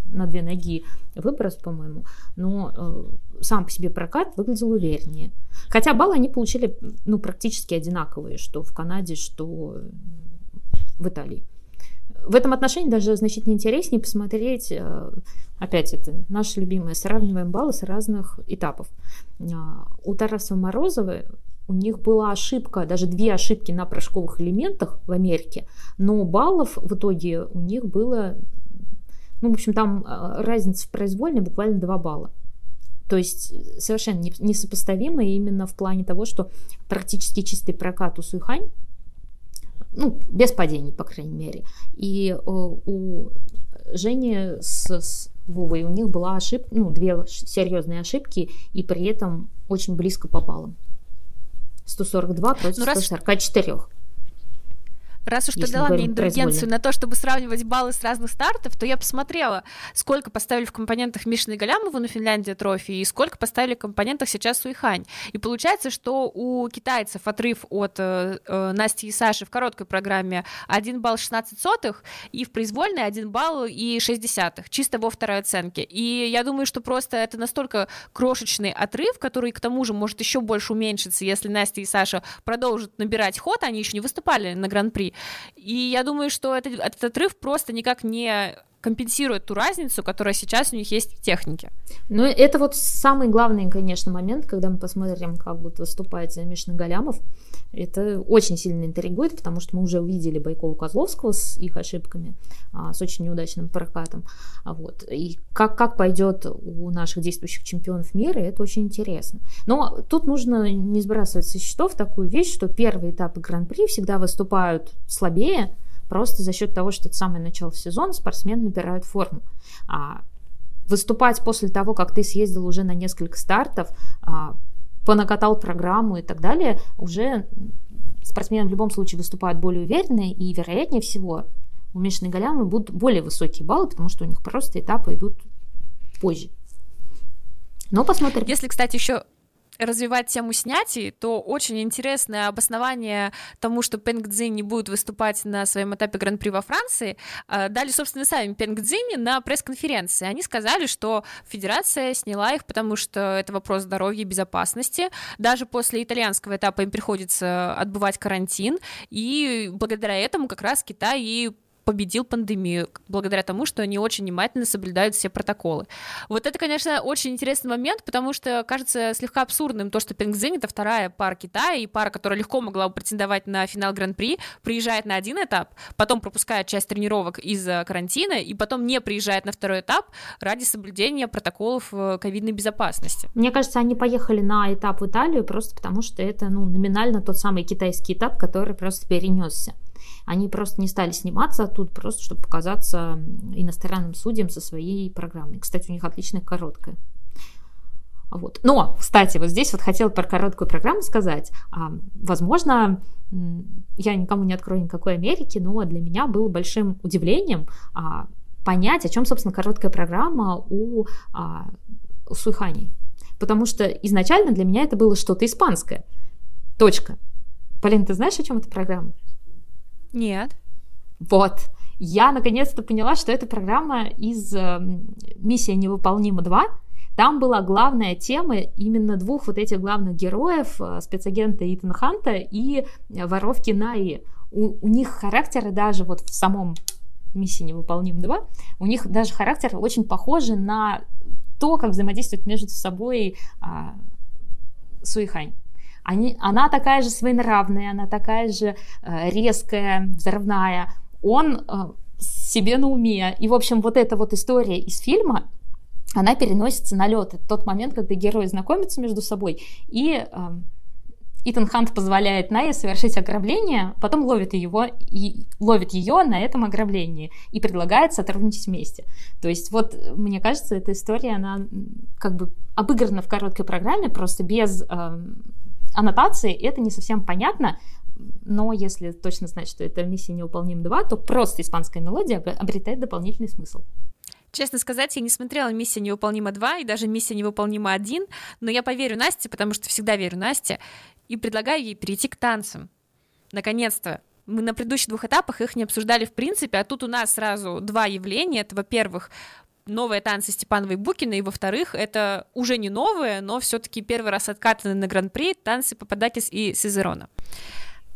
на две ноги выброс, по-моему, но э, сам по себе прокат выглядел увереннее. Хотя баллы они получили ну, практически одинаковые, что в Канаде, что в Италии в этом отношении даже значительно интереснее посмотреть, э, опять это наше любимое, сравниваем баллы с разных этапов. А, у Тараса Морозова у них была ошибка, даже две ошибки на прыжковых элементах в Америке, но баллов в итоге у них было, ну, в общем, там э, разница в произвольной буквально 2 балла. То есть совершенно несопоставимо именно в плане того, что практически чистый прокат у Суйхань ну, без падений, по крайней мере. И э, у Жени с, с Вова, и у них была ошибка, ну, две серьезные ошибки, и при этом очень близко по баллам. 142 против ну, 144. Раз... Раз уж ты дала мне индульгенцию на то, чтобы сравнивать баллы с разных стартов, то я посмотрела, сколько поставили в компонентах Мишины Галямову на Финляндии трофи и сколько поставили в компонентах сейчас Суихань. И получается, что у китайцев отрыв от э, э Насти и Саши в короткой программе 1 балл 16 сотых, и в произвольной 1 балл и 6 десятых, чисто во второй оценке. И я думаю, что просто это настолько крошечный отрыв, который к тому же может еще больше уменьшиться, если Настя и Саша продолжат набирать ход, они еще не выступали на Гран-при, и я думаю, что этот, этот отрыв просто никак не компенсирует ту разницу, которая сейчас у них есть в технике. Ну, это вот самый главный, конечно, момент, когда мы посмотрим, как будет выступать Мишна Галямов. Это очень сильно интригует, потому что мы уже увидели Байкова Козловского с их ошибками, а, с очень неудачным прокатом. А вот. И как, как пойдет у наших действующих чемпионов мира, это очень интересно. Но тут нужно не сбрасывать со счетов такую вещь, что первые этапы Гран-при всегда выступают слабее, просто за счет того, что это самое начало сезона, спортсмены набирают форму. А выступать после того, как ты съездил уже на несколько стартов, а, понакатал программу и так далее, уже спортсмены в любом случае выступают более уверенно, и вероятнее всего у Мишины Галямы будут более высокие баллы, потому что у них просто этапы идут позже. Но посмотрим. Если, кстати, еще развивать тему снятий, то очень интересное обоснование тому, что Пенг Цзинь не будет выступать на своем этапе Гран-при во Франции, а, дали, собственно, сами Пенг Цзинь на пресс-конференции. Они сказали, что федерация сняла их, потому что это вопрос здоровья и безопасности. Даже после итальянского этапа им приходится отбывать карантин, и благодаря этому как раз Китай и победил пандемию, благодаря тому, что они очень внимательно соблюдают все протоколы. Вот это, конечно, очень интересный момент, потому что кажется слегка абсурдным то, что Пингзин — это вторая пара Китая, и пара, которая легко могла бы претендовать на финал Гран-при, приезжает на один этап, потом пропускает часть тренировок из-за карантина, и потом не приезжает на второй этап ради соблюдения протоколов э, ковидной безопасности. Мне кажется, они поехали на этап в Италию просто потому, что это, ну, номинально тот самый китайский этап, который просто перенесся. Они просто не стали сниматься оттуда, просто чтобы показаться иностранным судьям со своей программой. Кстати, у них отличная короткая. Вот. Но, кстати, вот здесь вот хотела про короткую программу сказать. А, возможно, я никому не открою никакой Америки, но для меня было большим удивлением а, понять, о чем, собственно, короткая программа у, а, у Суйхани. Потому что изначально для меня это было что-то испанское. Точка. Полин, ты знаешь, о чем эта программа? Нет. Вот. Я наконец-то поняла, что это программа из э, «Миссия невыполнима 2». Там была главная тема именно двух вот этих главных героев, э, спецагента Итана Ханта и воровки Наи. У, у них характеры даже вот в самом «Миссии невыполнима 2», у них даже характеры очень похожи на то, как взаимодействуют между собой а, Суихань. Они, она такая же своенравная, она такая же э, резкая, взрывная. Он э, себе на уме. И, в общем, вот эта вот история из фильма, она переносится на лед. Это тот момент, когда герои знакомятся между собой, и э, Итан Хант позволяет Найе совершить ограбление, потом ловит его и ловит ее на этом ограблении и предлагает сотрудничать вместе. То есть вот мне кажется, эта история она как бы обыграна в короткой программе, просто без э, аннотации это не совсем понятно, но если точно знать, что это миссия невыполним 2, то просто испанская мелодия обретает дополнительный смысл. Честно сказать, я не смотрела «Миссия невыполнима 2» и даже «Миссия невыполнима 1», но я поверю Насте, потому что всегда верю Насте, и предлагаю ей перейти к танцам. Наконец-то. Мы на предыдущих двух этапах их не обсуждали в принципе, а тут у нас сразу два явления. Это, во-первых, новые танцы Степановой Букиной, и во-вторых, это уже не новые, но все-таки первый раз откатаны на Гран-при танцы Пападакис и Сизерона.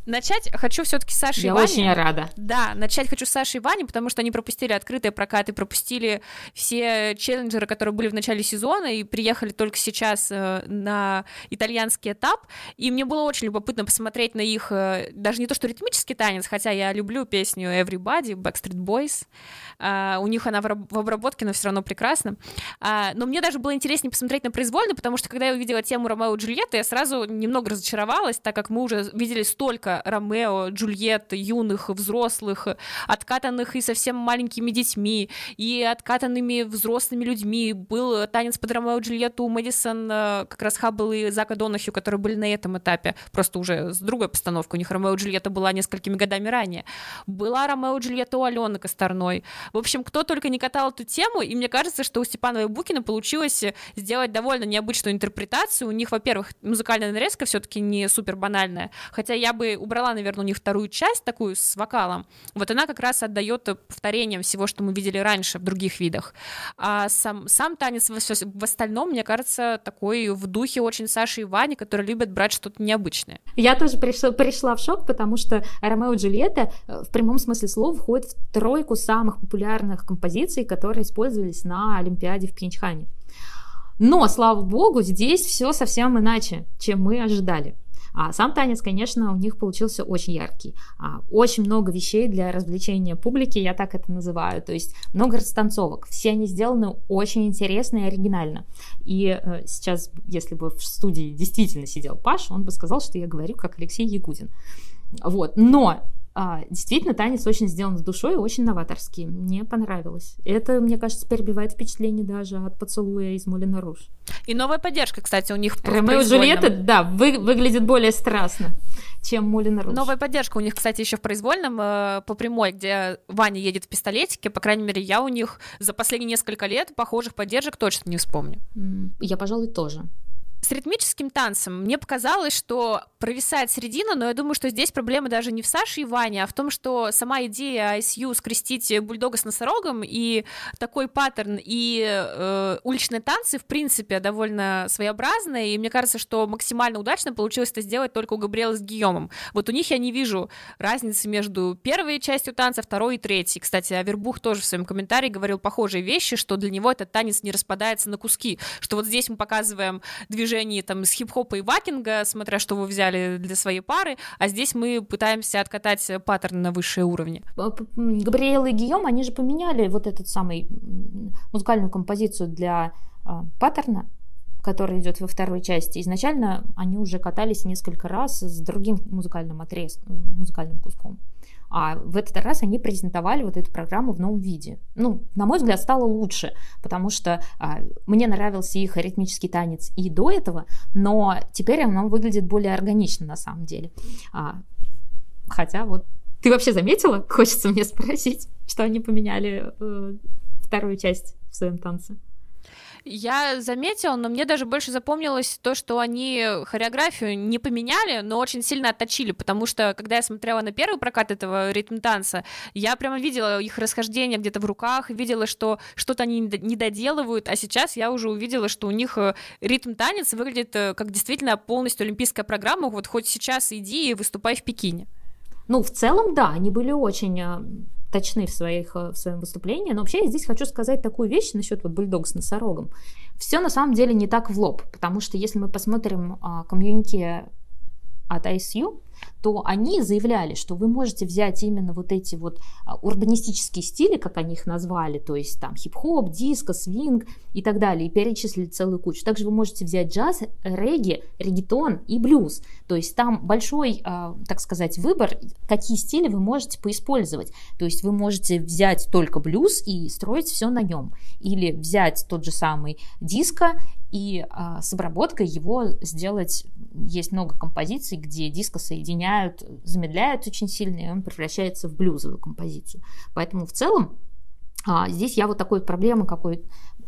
Начать хочу все-таки с Саши Я Вани. очень рада. Да, начать хочу с Саши и Вани, потому что они пропустили открытые прокаты, пропустили все челленджеры, которые были в начале сезона, и приехали только сейчас э, на итальянский этап. И мне было очень любопытно посмотреть на их, э, даже не то что ритмический танец, хотя я люблю песню Everybody, Backstreet Boys. Uh, у них она в, обработке, но все равно прекрасно. Uh, но мне даже было интереснее посмотреть на произвольно, потому что когда я увидела тему Ромео и Джульетты, я сразу немного разочаровалась, так как мы уже видели столько Ромео, Джульетт, юных, взрослых, откатанных и совсем маленькими детьми, и откатанными взрослыми людьми. Был танец под Ромео и Джульетту у Мэдисон, э, как раз Хаббл и Зака Донахью, которые были на этом этапе, просто уже с другой постановкой. У них Ромео и Джульетта была несколькими годами ранее. Была Ромео и Джульетта у Алены Косторной. В общем, кто только не катал эту тему, и мне кажется, что у Степанова и Букина получилось сделать довольно необычную интерпретацию. У них, во-первых, музыкальная нарезка все-таки не супер банальная, хотя я бы убрала, наверное, у них вторую часть такую с вокалом. Вот она как раз отдает повторением всего, что мы видели раньше в других видах. А сам, сам танец в, в остальном, мне кажется, такой в духе очень Саши и Вани, которые любят брать что-то необычное. Я тоже пришла, пришла в шок, потому что Ромео и Джульетта э, в прямом смысле слова входит в тройку самых популярных композиций, которые использовались на Олимпиаде в Пхенчхане. Но, слава богу, здесь все совсем иначе, чем мы ожидали. А сам танец, конечно, у них получился очень яркий. А, очень много вещей для развлечения публики, я так это называю. То есть много растанцовок. Все они сделаны очень интересно и оригинально. И э, сейчас, если бы в студии действительно сидел Паша, он бы сказал, что я говорю как Алексей Ягудин. Вот. Но а, действительно, танец очень сделан с душой и очень новаторский. Мне понравилось. Это, мне кажется, перебивает впечатление даже от поцелуя из Молина Руж. И новая поддержка, кстати, у них Ромео и Джульетта, да, вы, выглядит более страстно, чем Молина Руж. Новая поддержка у них, кстати, еще в произвольном э, по прямой, где Ваня едет в пистолетике. По крайней мере, я у них за последние несколько лет похожих поддержек точно не вспомню. Я, пожалуй, тоже. С ритмическим танцем мне показалось, что провисает середина, но я думаю, что здесь проблема даже не в Саше и Ване, а в том, что сама идея ISU скрестить бульдога с носорогом и такой паттерн и э, уличные танцы, в принципе, довольно своеобразные, и мне кажется, что максимально удачно получилось это сделать только у Габриэла с Гийомом. Вот у них я не вижу разницы между первой частью танца, второй и третьей. Кстати, Авербух тоже в своем комментарии говорил похожие вещи, что для него этот танец не распадается на куски, что вот здесь мы показываем движение движений там из хип-хопа и вакинга, смотря что вы взяли для своей пары, а здесь мы пытаемся откатать паттерн на высшие уровни. Габриэл и Гийом, они же поменяли вот этот самый музыкальную композицию для э, паттерна, который идет во второй части. Изначально они уже катались несколько раз с другим музыкальным отрезком, музыкальным куском. А в этот раз они презентовали вот эту программу в новом виде. Ну, на мой взгляд, стало лучше, потому что а, мне нравился их ритмический танец и до этого, но теперь он выглядит более органично на самом деле. А, хотя вот ты вообще заметила, <laughs> хочется мне спросить, что они поменяли э, вторую часть в своем танце? Я заметила, но мне даже больше запомнилось то, что они хореографию не поменяли, но очень сильно отточили, потому что, когда я смотрела на первый прокат этого ритм-танца, я прямо видела их расхождение где-то в руках, видела, что что-то они не доделывают, а сейчас я уже увидела, что у них э, ритм-танец выглядит э, как действительно полностью олимпийская программа, вот хоть сейчас иди и выступай в Пекине. Ну, в целом, да, они были очень э, точны в, своих, э, в своем выступлении. Но вообще я здесь хочу сказать такую вещь насчет вот бульдог с носорогом. Все на самом деле не так в лоб, потому что если мы посмотрим а, комьюнити от ISU, то они заявляли, что вы можете взять именно вот эти вот а, урбанистические стили, как они их назвали, то есть там хип-хоп, диско, свинг и так далее, и перечислили целую кучу. Также вы можете взять джаз, регги, реггетон и блюз. То есть там большой, а, так сказать, выбор, какие стили вы можете поиспользовать. То есть вы можете взять только блюз и строить все на нем. Или взять тот же самый диско и а, с обработкой его сделать. Есть много композиций, где диско соединяют, замедляют очень сильно, и он превращается в блюзовую композицию. Поэтому в целом а, здесь я вот такой проблемы какой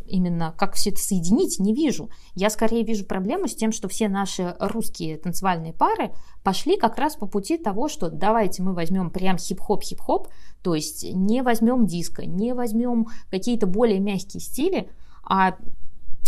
именно как все это соединить, не вижу. Я скорее вижу проблему с тем, что все наши русские танцевальные пары пошли как раз по пути того, что давайте мы возьмем прям хип-хоп-хип-хоп, то есть не возьмем диско, не возьмем какие-то более мягкие стили, а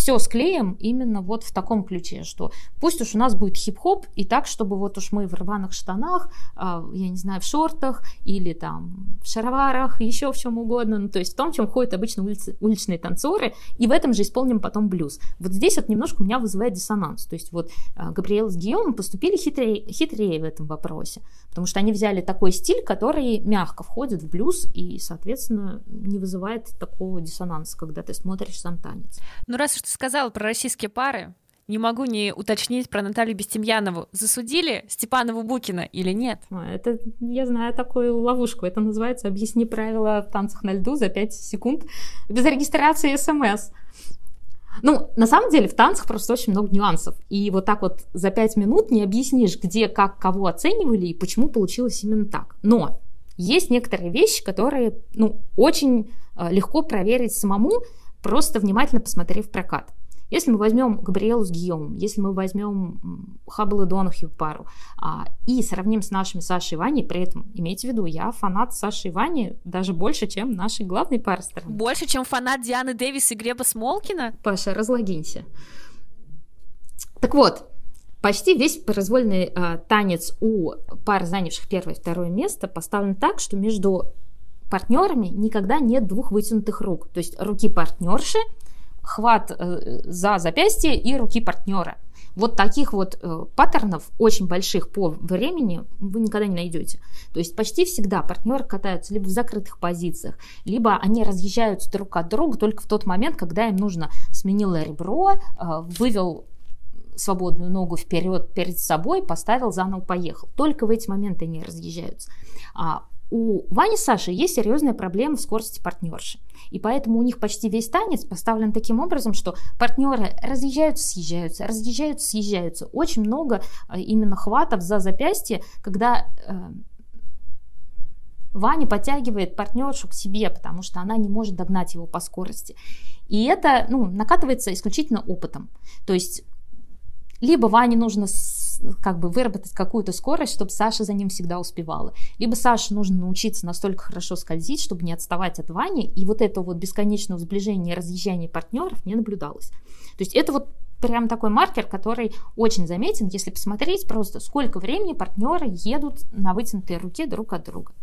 все склеим именно вот в таком ключе, что пусть уж у нас будет хип-хоп, и так, чтобы вот уж мы в рваных штанах, а, я не знаю, в шортах или там в шароварах, еще в чем угодно, ну, то есть в том, чем ходят обычно улицы, уличные танцоры, и в этом же исполним потом блюз. Вот здесь вот немножко меня вызывает диссонанс, то есть вот а, Габриэл с Гийомом поступили хитрее, хитрее в этом вопросе, потому что они взяли такой стиль, который мягко входит в блюз и, соответственно, не вызывает такого диссонанса, когда ты смотришь сам танец. Ну, раз уж ты сказала про российские пары, не могу не уточнить про Наталью Бестемьянову. Засудили Степанову Букина или нет? А, это, я знаю такую ловушку. Это называется «Объясни правила в танцах на льду за 5 секунд без регистрации СМС». Ну, на самом деле в танцах просто очень много нюансов. И вот так вот за 5 минут не объяснишь, где, как, кого оценивали и почему получилось именно так. Но есть некоторые вещи, которые, ну, очень э, легко проверить самому, просто внимательно посмотрев прокат. Если мы возьмем Габриэлу с Гийомом, если мы возьмем Хаббл и Донахью пару а, и сравним с нашими Сашей и Ваней, при этом имейте в виду, я фанат Саши и Вани даже больше, чем нашей главной пары сторон. Больше, чем фанат Дианы Дэвис и Глеба Смолкина? Паша, разлогинься. Так вот, почти весь произвольный а, танец у пар, занявших первое и второе место, поставлен так, что между партнерами никогда нет двух вытянутых рук. То есть руки партнерши хват э, за запястье и руки партнера. Вот таких вот э, паттернов, очень больших по времени, вы никогда не найдете. То есть почти всегда партнеры катаются либо в закрытых позициях, либо они разъезжаются друг от друга только в тот момент, когда им нужно сменило ребро, э, вывел свободную ногу вперед перед собой, поставил, заново поехал. Только в эти моменты они разъезжаются. А у Вани Саши есть серьезная проблема в скорости партнерши. И поэтому у них почти весь танец поставлен таким образом, что партнеры разъезжаются, съезжаются, разъезжаются, съезжаются. Очень много э, именно хватов за запястье, когда э, Ваня подтягивает партнершу к себе, потому что она не может догнать его по скорости. И это ну, накатывается исключительно опытом. То есть либо Ване нужно как бы выработать какую-то скорость, чтобы Саша за ним всегда успевала. Либо Саше нужно научиться настолько хорошо скользить, чтобы не отставать от Вани, и вот это вот бесконечного сближения и разъезжания партнеров не наблюдалось. То есть это вот прям такой маркер, который очень заметен, если посмотреть просто, сколько времени партнеры едут на вытянутой руке друг от друга.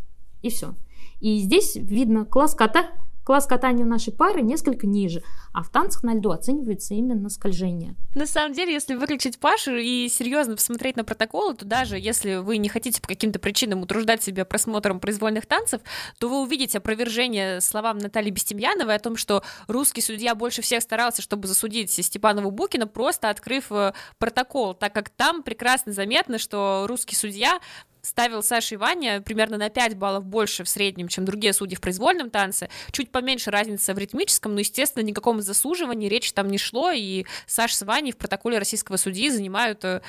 И все. И здесь видно класс кота, Класс катания нашей пары несколько ниже, а в танцах на льду оценивается именно скольжение. На самом деле, если выключить Пашу и серьезно посмотреть на протоколы, то даже если вы не хотите по каким-то причинам утруждать себя просмотром произвольных танцев, то вы увидите опровержение словам Натальи Бестемьяновой о том, что русский судья больше всех старался, чтобы засудить Степанову Букина, просто открыв э, протокол, так как там прекрасно заметно, что русский судья ставил Саша и Ваня примерно на 5 баллов больше в среднем, чем другие судьи в произвольном танце. Чуть поменьше разница в ритмическом, но, естественно, никаком засуживании речи там не шло, и Саша с Ваней в протоколе российского судьи занимают э,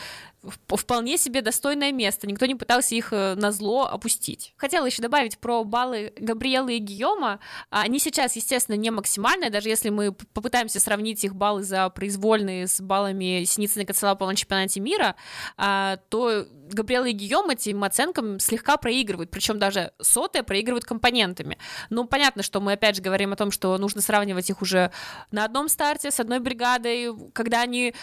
вполне себе достойное место. Никто не пытался их э, на зло опустить. Хотела еще добавить про баллы Габриэлы и Гийома. Они сейчас, естественно, не максимальные, даже если мы попытаемся сравнить их баллы за произвольные с баллами Синицына и Коцелапова на чемпионате мира, а, то Габриэла и Гийом этим оценкам слегка проигрывают, причем даже сотые проигрывают компонентами. Ну, понятно, что мы опять же говорим о том, что нужно сравнивать их уже на одном старте с одной бригадой, когда они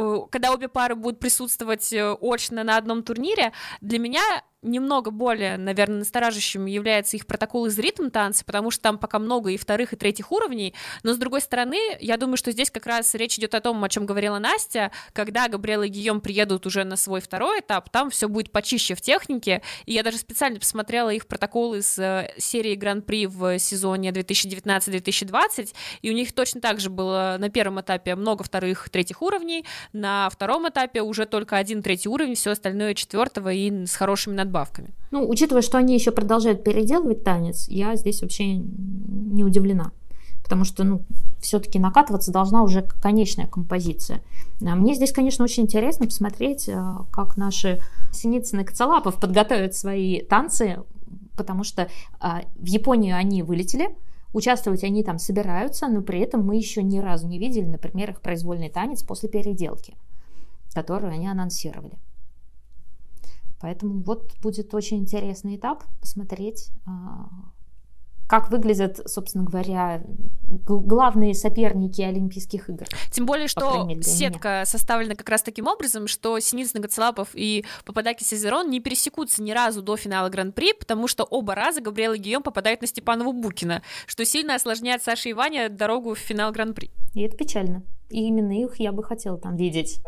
Э, когда обе пары будут присутствовать э, очно на одном турнире, для меня немного более, наверное, настораживающим является их протокол из ритм танца, потому что там пока много и вторых, и третьих уровней, но с другой стороны, я думаю, что здесь как раз речь идет о том, о чем говорила Настя, когда Габриэла и Гийом приедут уже на свой второй этап, там все будет почище в технике, и я даже специально посмотрела их протокол из э, серии Гран-при в сезоне 2019-2020, и у них точно так же было на первом этапе много вторых, третьих уровней, на втором этапе уже только один третий уровень, все остальное четвертого и с хорошими надбавками. Ну, учитывая, что они еще продолжают переделывать танец, я здесь вообще не удивлена. Потому что, ну, все-таки накатываться должна уже конечная композиция. А мне здесь, конечно, очень интересно посмотреть, э, как наши Синицын и Коцалапов подготовят свои танцы, потому что а, в Японию они вылетели, Участвовать они там собираются, но при этом мы еще ни разу не видели, например, их произвольный танец после переделки, которую они анонсировали. Поэтому вот будет очень интересный этап посмотреть, а, как выглядят, собственно говоря, главные соперники Олимпийских игр. Тем более, что сетка меня. составлена как раз таким образом, что Синицын, Гацелапов и Пападаки Сезерон не пересекутся ни разу до финала Гран-при, потому что оба раза Габриэл и Гийом попадают на Степанову Букина, что сильно осложняет Саше и Ване дорогу в финал Гран-при. И это печально. И именно их я бы хотела там видеть.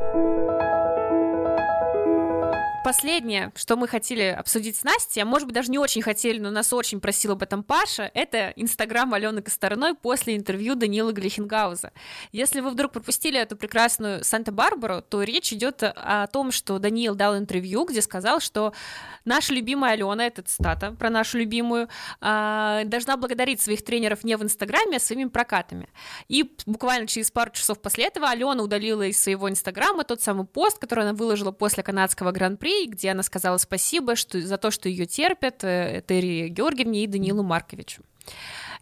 Последнее, что мы хотели обсудить с Настей, а может быть даже не очень хотели, но нас очень просил об этом Паша, это Инстаграм Алены Костороной после интервью Данила Глихенгауза. Если вы вдруг пропустили эту прекрасную Санта-Барбару, то речь идет о том, что Даниил дал интервью, где сказал, что наша любимая Алена, это цитата про нашу любимую, а, должна благодарить своих тренеров не в Инстаграме, а своими прокатами. И буквально через пару часов после этого Алена удалила из своего Инстаграма тот самый пост, который она выложила после канадского гран-при, где она сказала спасибо что, за то, что ее терпят э, Терри Георгиевне и Данилу Марковичу.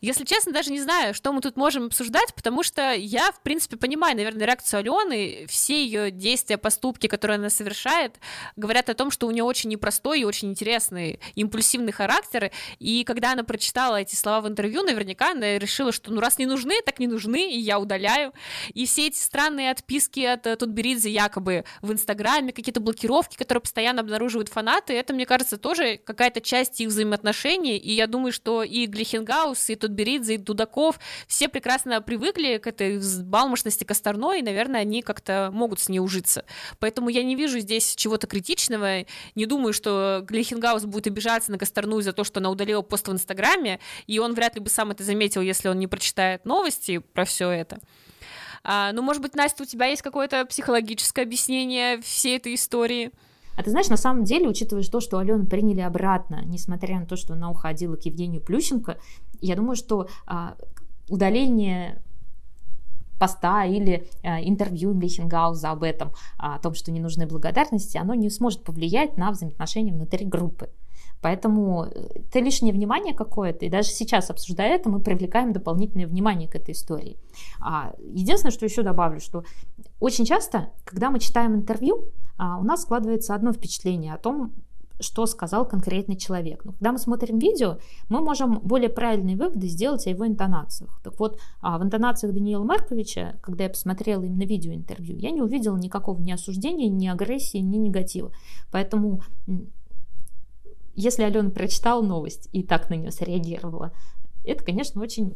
Если честно, даже не знаю, что мы тут можем обсуждать, потому что я, в принципе, понимаю, наверное, реакцию Алены, все ее действия, поступки, которые она совершает, говорят о том, что у нее очень непростой и очень интересный, импульсивный характер, и когда она прочитала эти слова в интервью, наверняка она решила, что ну раз не нужны, так не нужны, и я удаляю. И все эти странные отписки от э, Тутберидзе якобы в Инстаграме, какие-то блокировки, которые постоянно обнаруживают фанаты, это, мне кажется, тоже какая-то часть их взаимоотношений, и я думаю, что и Глихенгаус, и Тут Беридзе и Дудаков, все прекрасно привыкли к этой взбалмошности Косторной, и, наверное, они как-то могут с ней ужиться. Поэтому я не вижу здесь чего-то критичного, не думаю, что Глихенгаус будет обижаться на Косторную за то, что она удалила пост в Инстаграме, и он вряд ли бы сам это заметил, если он не прочитает новости про все это. А, ну, может быть, Настя, у тебя есть какое-то психологическое объяснение всей этой истории? А ты знаешь, на самом деле, учитывая то, что Алену приняли обратно, несмотря на то, что она уходила к Евгению Плющенко, я думаю, что а, удаление поста или а, интервью Глихенгауза об этом, а, о том, что не нужны благодарности, оно не сможет повлиять на взаимоотношения внутри группы. Поэтому э, это лишнее внимание какое-то, и даже сейчас, обсуждая это, мы привлекаем дополнительное внимание к этой истории. Единственное, что еще добавлю, что очень часто, когда мы читаем интервью, у нас складывается одно впечатление о том, что сказал конкретный человек. Но когда мы смотрим видео, мы можем более правильные выводы сделать о его интонациях. Так вот, а, в интонациях Даниила Марковича, когда я посмотрела именно видеоинтервью, я не увидела никакого ни осуждения, ни агрессии, ни негатива. Поэтому если Алена прочитала новость и так на нее среагировала, это, конечно, очень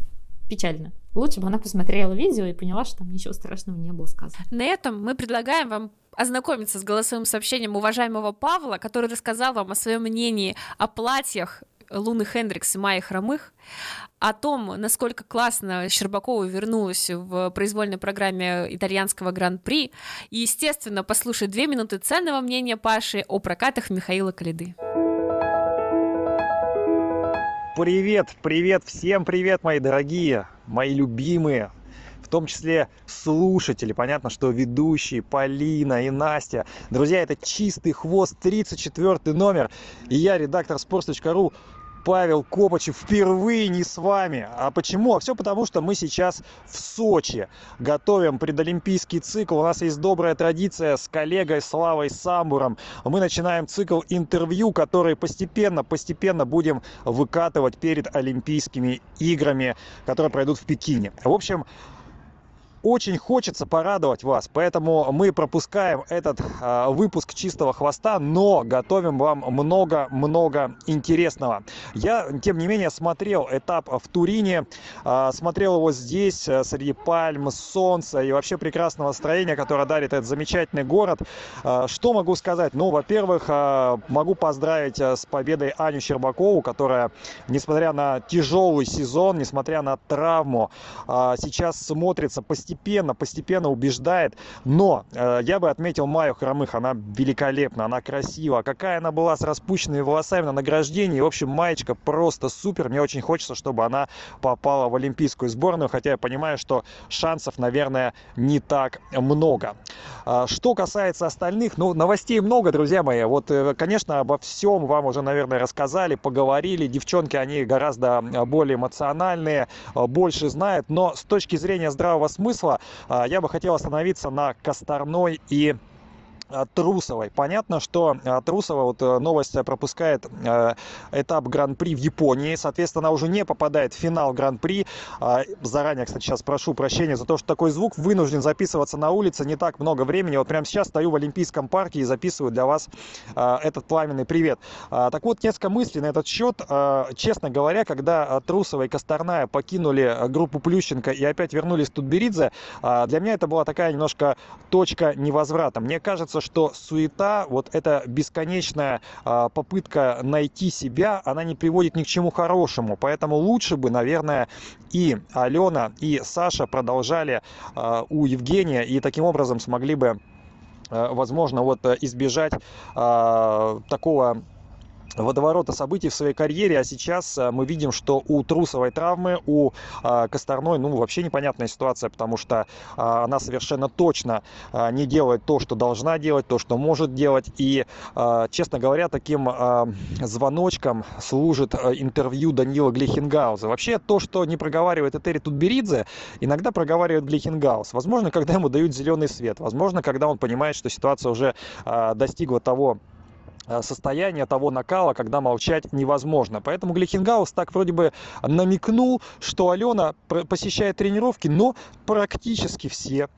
печально. Лучше бы она посмотрела видео и поняла, что там ничего страшного не было сказано. На этом мы предлагаем вам ознакомиться с голосовым сообщением уважаемого Павла, который рассказал вам о своем мнении о платьях Луны Хендрикс и Майи Хромых, о том, насколько классно Щербакова вернулась в произвольной программе итальянского гран-при, и, естественно, послушать две минуты ценного мнения Паши о прокатах Михаила Калиды. Привет, привет, всем привет, мои дорогие, мои любимые, том числе слушатели. Понятно, что ведущие Полина и Настя. Друзья, это чистый хвост, 34 номер. И я, редактор sports.ru, Павел Копачев впервые не с вами. А почему? А все потому, что мы сейчас в Сочи готовим предолимпийский цикл. У нас есть добрая традиция с коллегой Славой Самбуром. Мы начинаем цикл интервью, который постепенно, постепенно будем выкатывать перед Олимпийскими играми, которые пройдут в Пекине. В общем, очень хочется порадовать вас, поэтому мы пропускаем этот э, выпуск чистого хвоста, но готовим вам много-много интересного. Я, тем не менее, смотрел этап в Турине, э, смотрел его здесь, э, среди пальм, солнца и вообще прекрасного настроения, которое дарит этот замечательный город. Э, что могу сказать? Ну, во-первых, э, могу поздравить с победой Аню Щербакову, которая, несмотря на тяжелый сезон, несмотря на травму, э, сейчас смотрится постепенно постепенно, постепенно убеждает. Но э, я бы отметил Майю Хромых, она великолепна, она красива. Какая она была с распущенными волосами на награждении. В общем, маечка просто супер. Мне очень хочется, чтобы она попала в олимпийскую сборную, хотя я понимаю, что шансов, наверное, не так много. А, что касается остальных, ну, новостей много, друзья мои. Вот, э, конечно, обо всем вам уже, наверное, рассказали, поговорили. Девчонки, они гораздо более эмоциональные, больше знают. Но с точки зрения здравого смысла, смысла, а, я бы хотел остановиться на Косторной и Трусовой. Понятно, что Трусова, вот э, новость пропускает э, этап Гран-при в Японии, соответственно, она уже не попадает в финал Гран-при. А, заранее, кстати, сейчас прошу прощения за то, что такой звук вынужден записываться на улице не так много времени. Вот прямо сейчас стою в Олимпийском парке и записываю для вас э, этот пламенный привет. А, так вот, несколько мыслей на этот счет. Честно говоря, когда Трусова и Косторная покинули группу Плющенко и опять вернулись в Тутберидзе, для меня это была такая немножко точка невозврата. Мне кажется, что суета, вот эта бесконечная а, попытка найти себя, она не приводит ни к чему хорошему. Поэтому лучше бы, наверное, и Алена, и Саша продолжали а, у Евгения и таким образом смогли бы возможно вот избежать такого водоворота событий в своей карьере, а сейчас э, мы видим, что у Трусовой травмы, у э, Косторной, ну, вообще непонятная ситуация, потому что э, она совершенно точно не делает то, что должна делать, то, что может делать, и, честно говоря, таким звоночком служит интервью Данила Глихенгауза. Вообще, то, что не проговаривает Этери Тутберидзе, иногда проговаривает Глихенгаус. Возможно, когда ему дают зеленый свет, возможно, когда он понимает, что ситуация уже достигла того Э, состояние того накала, когда молчать невозможно. Поэтому Глихенгаус так вроде бы намекнул, что Алена посещает тренировки, но практически все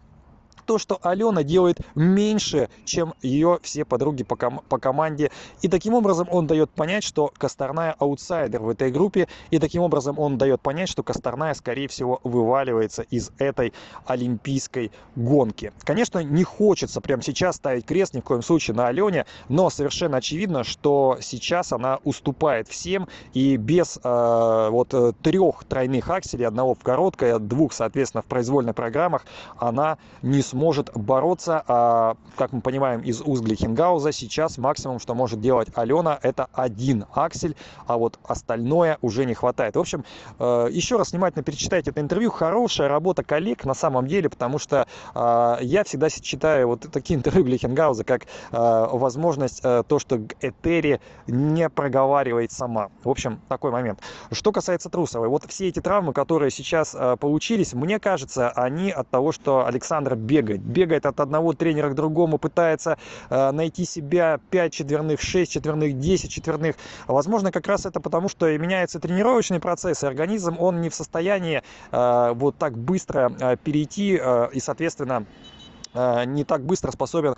то, что Алена делает меньше, чем ее все подруги по, ком- по команде. И таким образом он дает понять, что Косторная аутсайдер в этой группе. И таким образом он дает понять, что Косторная, скорее всего, вываливается из этой олимпийской гонки. Конечно, не хочется прямо сейчас ставить крест ни в коем случае на Алене, но совершенно очевидно, что сейчас она уступает всем. И без э, вот э, трех тройных акселей, одного в короткой, двух, соответственно, в произвольных программах, она не сможет сможет бороться, а, как мы понимаем из уст Глихенгауза, сейчас максимум, что может делать Алена, это один аксель, а вот остальное уже не хватает. В общем, э, еще раз внимательно перечитайте это интервью. Хорошая работа коллег на самом деле, потому что э, я всегда читаю вот такие интервью Глихенгауза, как э, возможность то, что Этери не проговаривает сама. В общем, такой момент. Что касается Трусовой, вот все эти травмы, которые сейчас получились, мне кажется, они от того, что Александр бегает бегает. Бегает от одного тренера к другому, пытается э, найти себя 5 четверных, 6 четверных, 10 четверных. Возможно, как раз это потому, что меняется тренировочный процесс, и организм, он не в состоянии э, вот так быстро э, перейти и, соответственно, не так быстро способен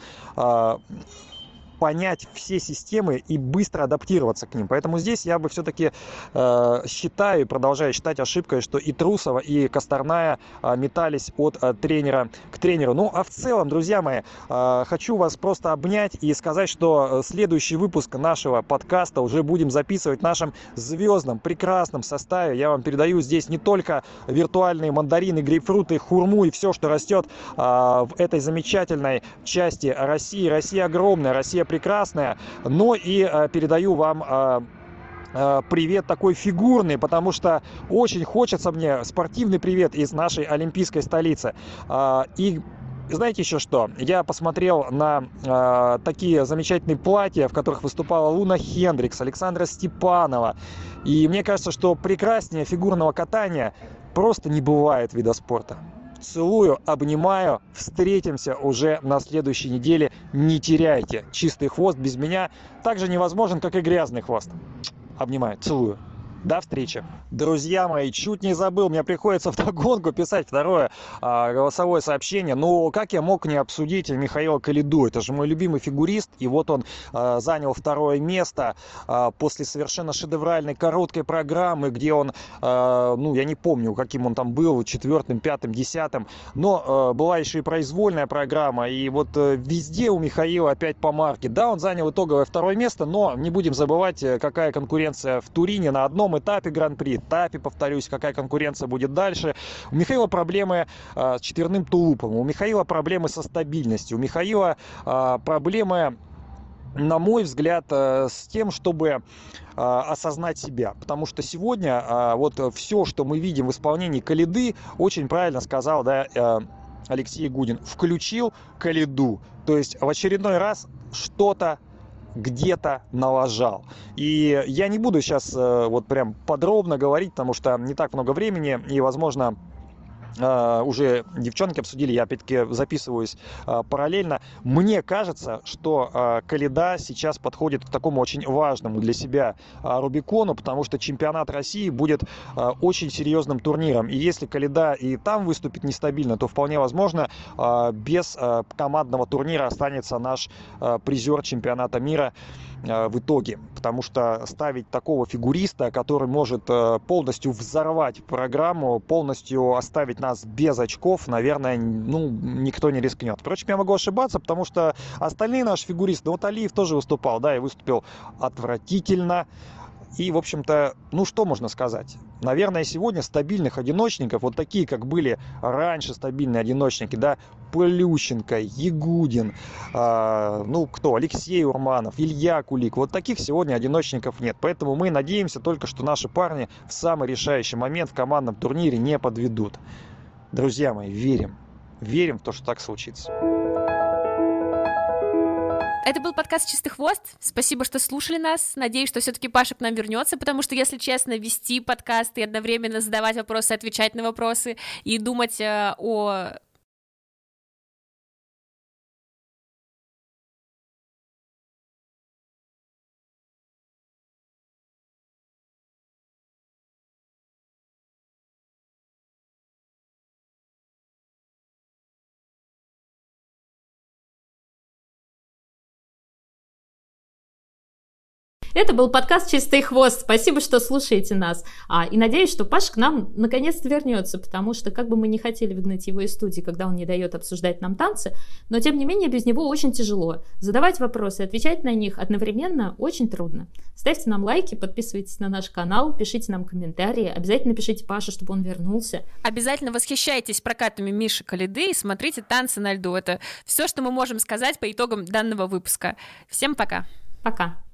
понять все системы и быстро адаптироваться к ним. Поэтому здесь я бы все-таки э, считаю, продолжаю считать ошибкой, что и Трусова, и Косторная э, метались от э, тренера к тренеру. Ну, а в целом, друзья мои, э, хочу вас просто обнять и сказать, что следующий выпуск нашего подкаста уже будем записывать в нашем звездном, прекрасном составе. Я вам передаю здесь не только виртуальные мандарины, грейпфруты, хурму и все, что растет э, в этой замечательной части России. Россия огромная, Россия прекрасная, но и э, передаю вам э, э, привет такой фигурный, потому что очень хочется мне спортивный привет из нашей олимпийской столицы. И знаете еще что? Я посмотрел на э, такие замечательные платья, в которых выступала Луна Хендрикс, Александра Степанова. И мне кажется, что прекраснее фигурного катания просто не бывает вида спорта. Целую, обнимаю. Встретимся уже на следующей неделе. Не теряйте. Чистый хвост без меня также невозможен, как и грязный хвост. Обнимаю, целую. До встречи. Друзья мои, чуть не забыл, мне приходится в догонку писать второе а, голосовое сообщение. Но как я мог не обсудить Михаила Калиду? Это же мой любимый фигурист. И вот он а, занял второе место а, после совершенно шедевральной короткой программы, где он, а, ну, я не помню, каким он там был, четвертым, пятым, десятым. Но а, была еще и произвольная программа. И вот а, везде у Михаила опять по марке. Да, он занял итоговое второе место, но не будем забывать, э, какая конкуренция в Турине на одном этапе Гран-при, этапе, повторюсь, какая конкуренция будет дальше. У Михаила проблемы э, с четверным тулупом, у Михаила проблемы со стабильностью, у Михаила э, проблемы на мой взгляд, э, с тем, чтобы осознать себя. Потому что сегодня вот все, что мы видим в исполнении Калиды, очень правильно сказал да, Алексей Гудин, включил Калиду. То есть в очередной раз что-то где-то налажал. И я не буду сейчас э, вот прям подробно говорить, потому что не так много времени, и, возможно, уже девчонки обсудили, я опять-таки записываюсь uh, параллельно. Мне кажется, что uh, Каледа сейчас подходит к такому очень важному для себя Рубикону, потому что чемпионат России будет очень серьезным турниром. И если Каледа и там выступит нестабильно, то вполне возможно без командного турнира останется наш призер чемпионата мира в итоге. Потому что ставить такого фигуриста, который может э, полностью взорвать программу, полностью оставить оставить нас без очков, наверное, ну, никто не рискнет. Впрочем, я могу ошибаться, потому что остальные наши фигуристы, ну, вот Алиев тоже выступал, да, и выступил отвратительно. И, в общем-то, ну что можно сказать? Наверное, сегодня стабильных одиночников, вот такие, как были раньше стабильные одиночники, да, Плющенко, Ягудин, э, ну кто, Алексей Урманов, Илья Кулик, вот таких сегодня одиночников нет. Поэтому мы надеемся только, что наши парни в самый решающий момент в командном турнире не подведут. Друзья мои, верим. Верим в то, что так случится. Это был подкаст «Чистый хвост». Спасибо, что слушали нас. Надеюсь, что все-таки Паша к нам вернется, потому что, если честно, вести подкаст и одновременно задавать вопросы, отвечать на вопросы и думать э, о Это был подкаст «Чистый хвост». Спасибо, что слушаете нас. А, и надеюсь, что Паш к нам наконец-то вернется, потому что как бы мы не хотели выгнать его из студии, когда он не дает обсуждать нам танцы, но тем не менее без него очень тяжело. Задавать вопросы, отвечать на них одновременно очень трудно. Ставьте нам лайки, подписывайтесь на наш канал, пишите нам комментарии, обязательно пишите Паше, чтобы он вернулся. Обязательно восхищайтесь прокатами Миши Калиды и смотрите «Танцы на льду». Это все, что мы можем сказать по итогам данного выпуска. Всем пока! Пока!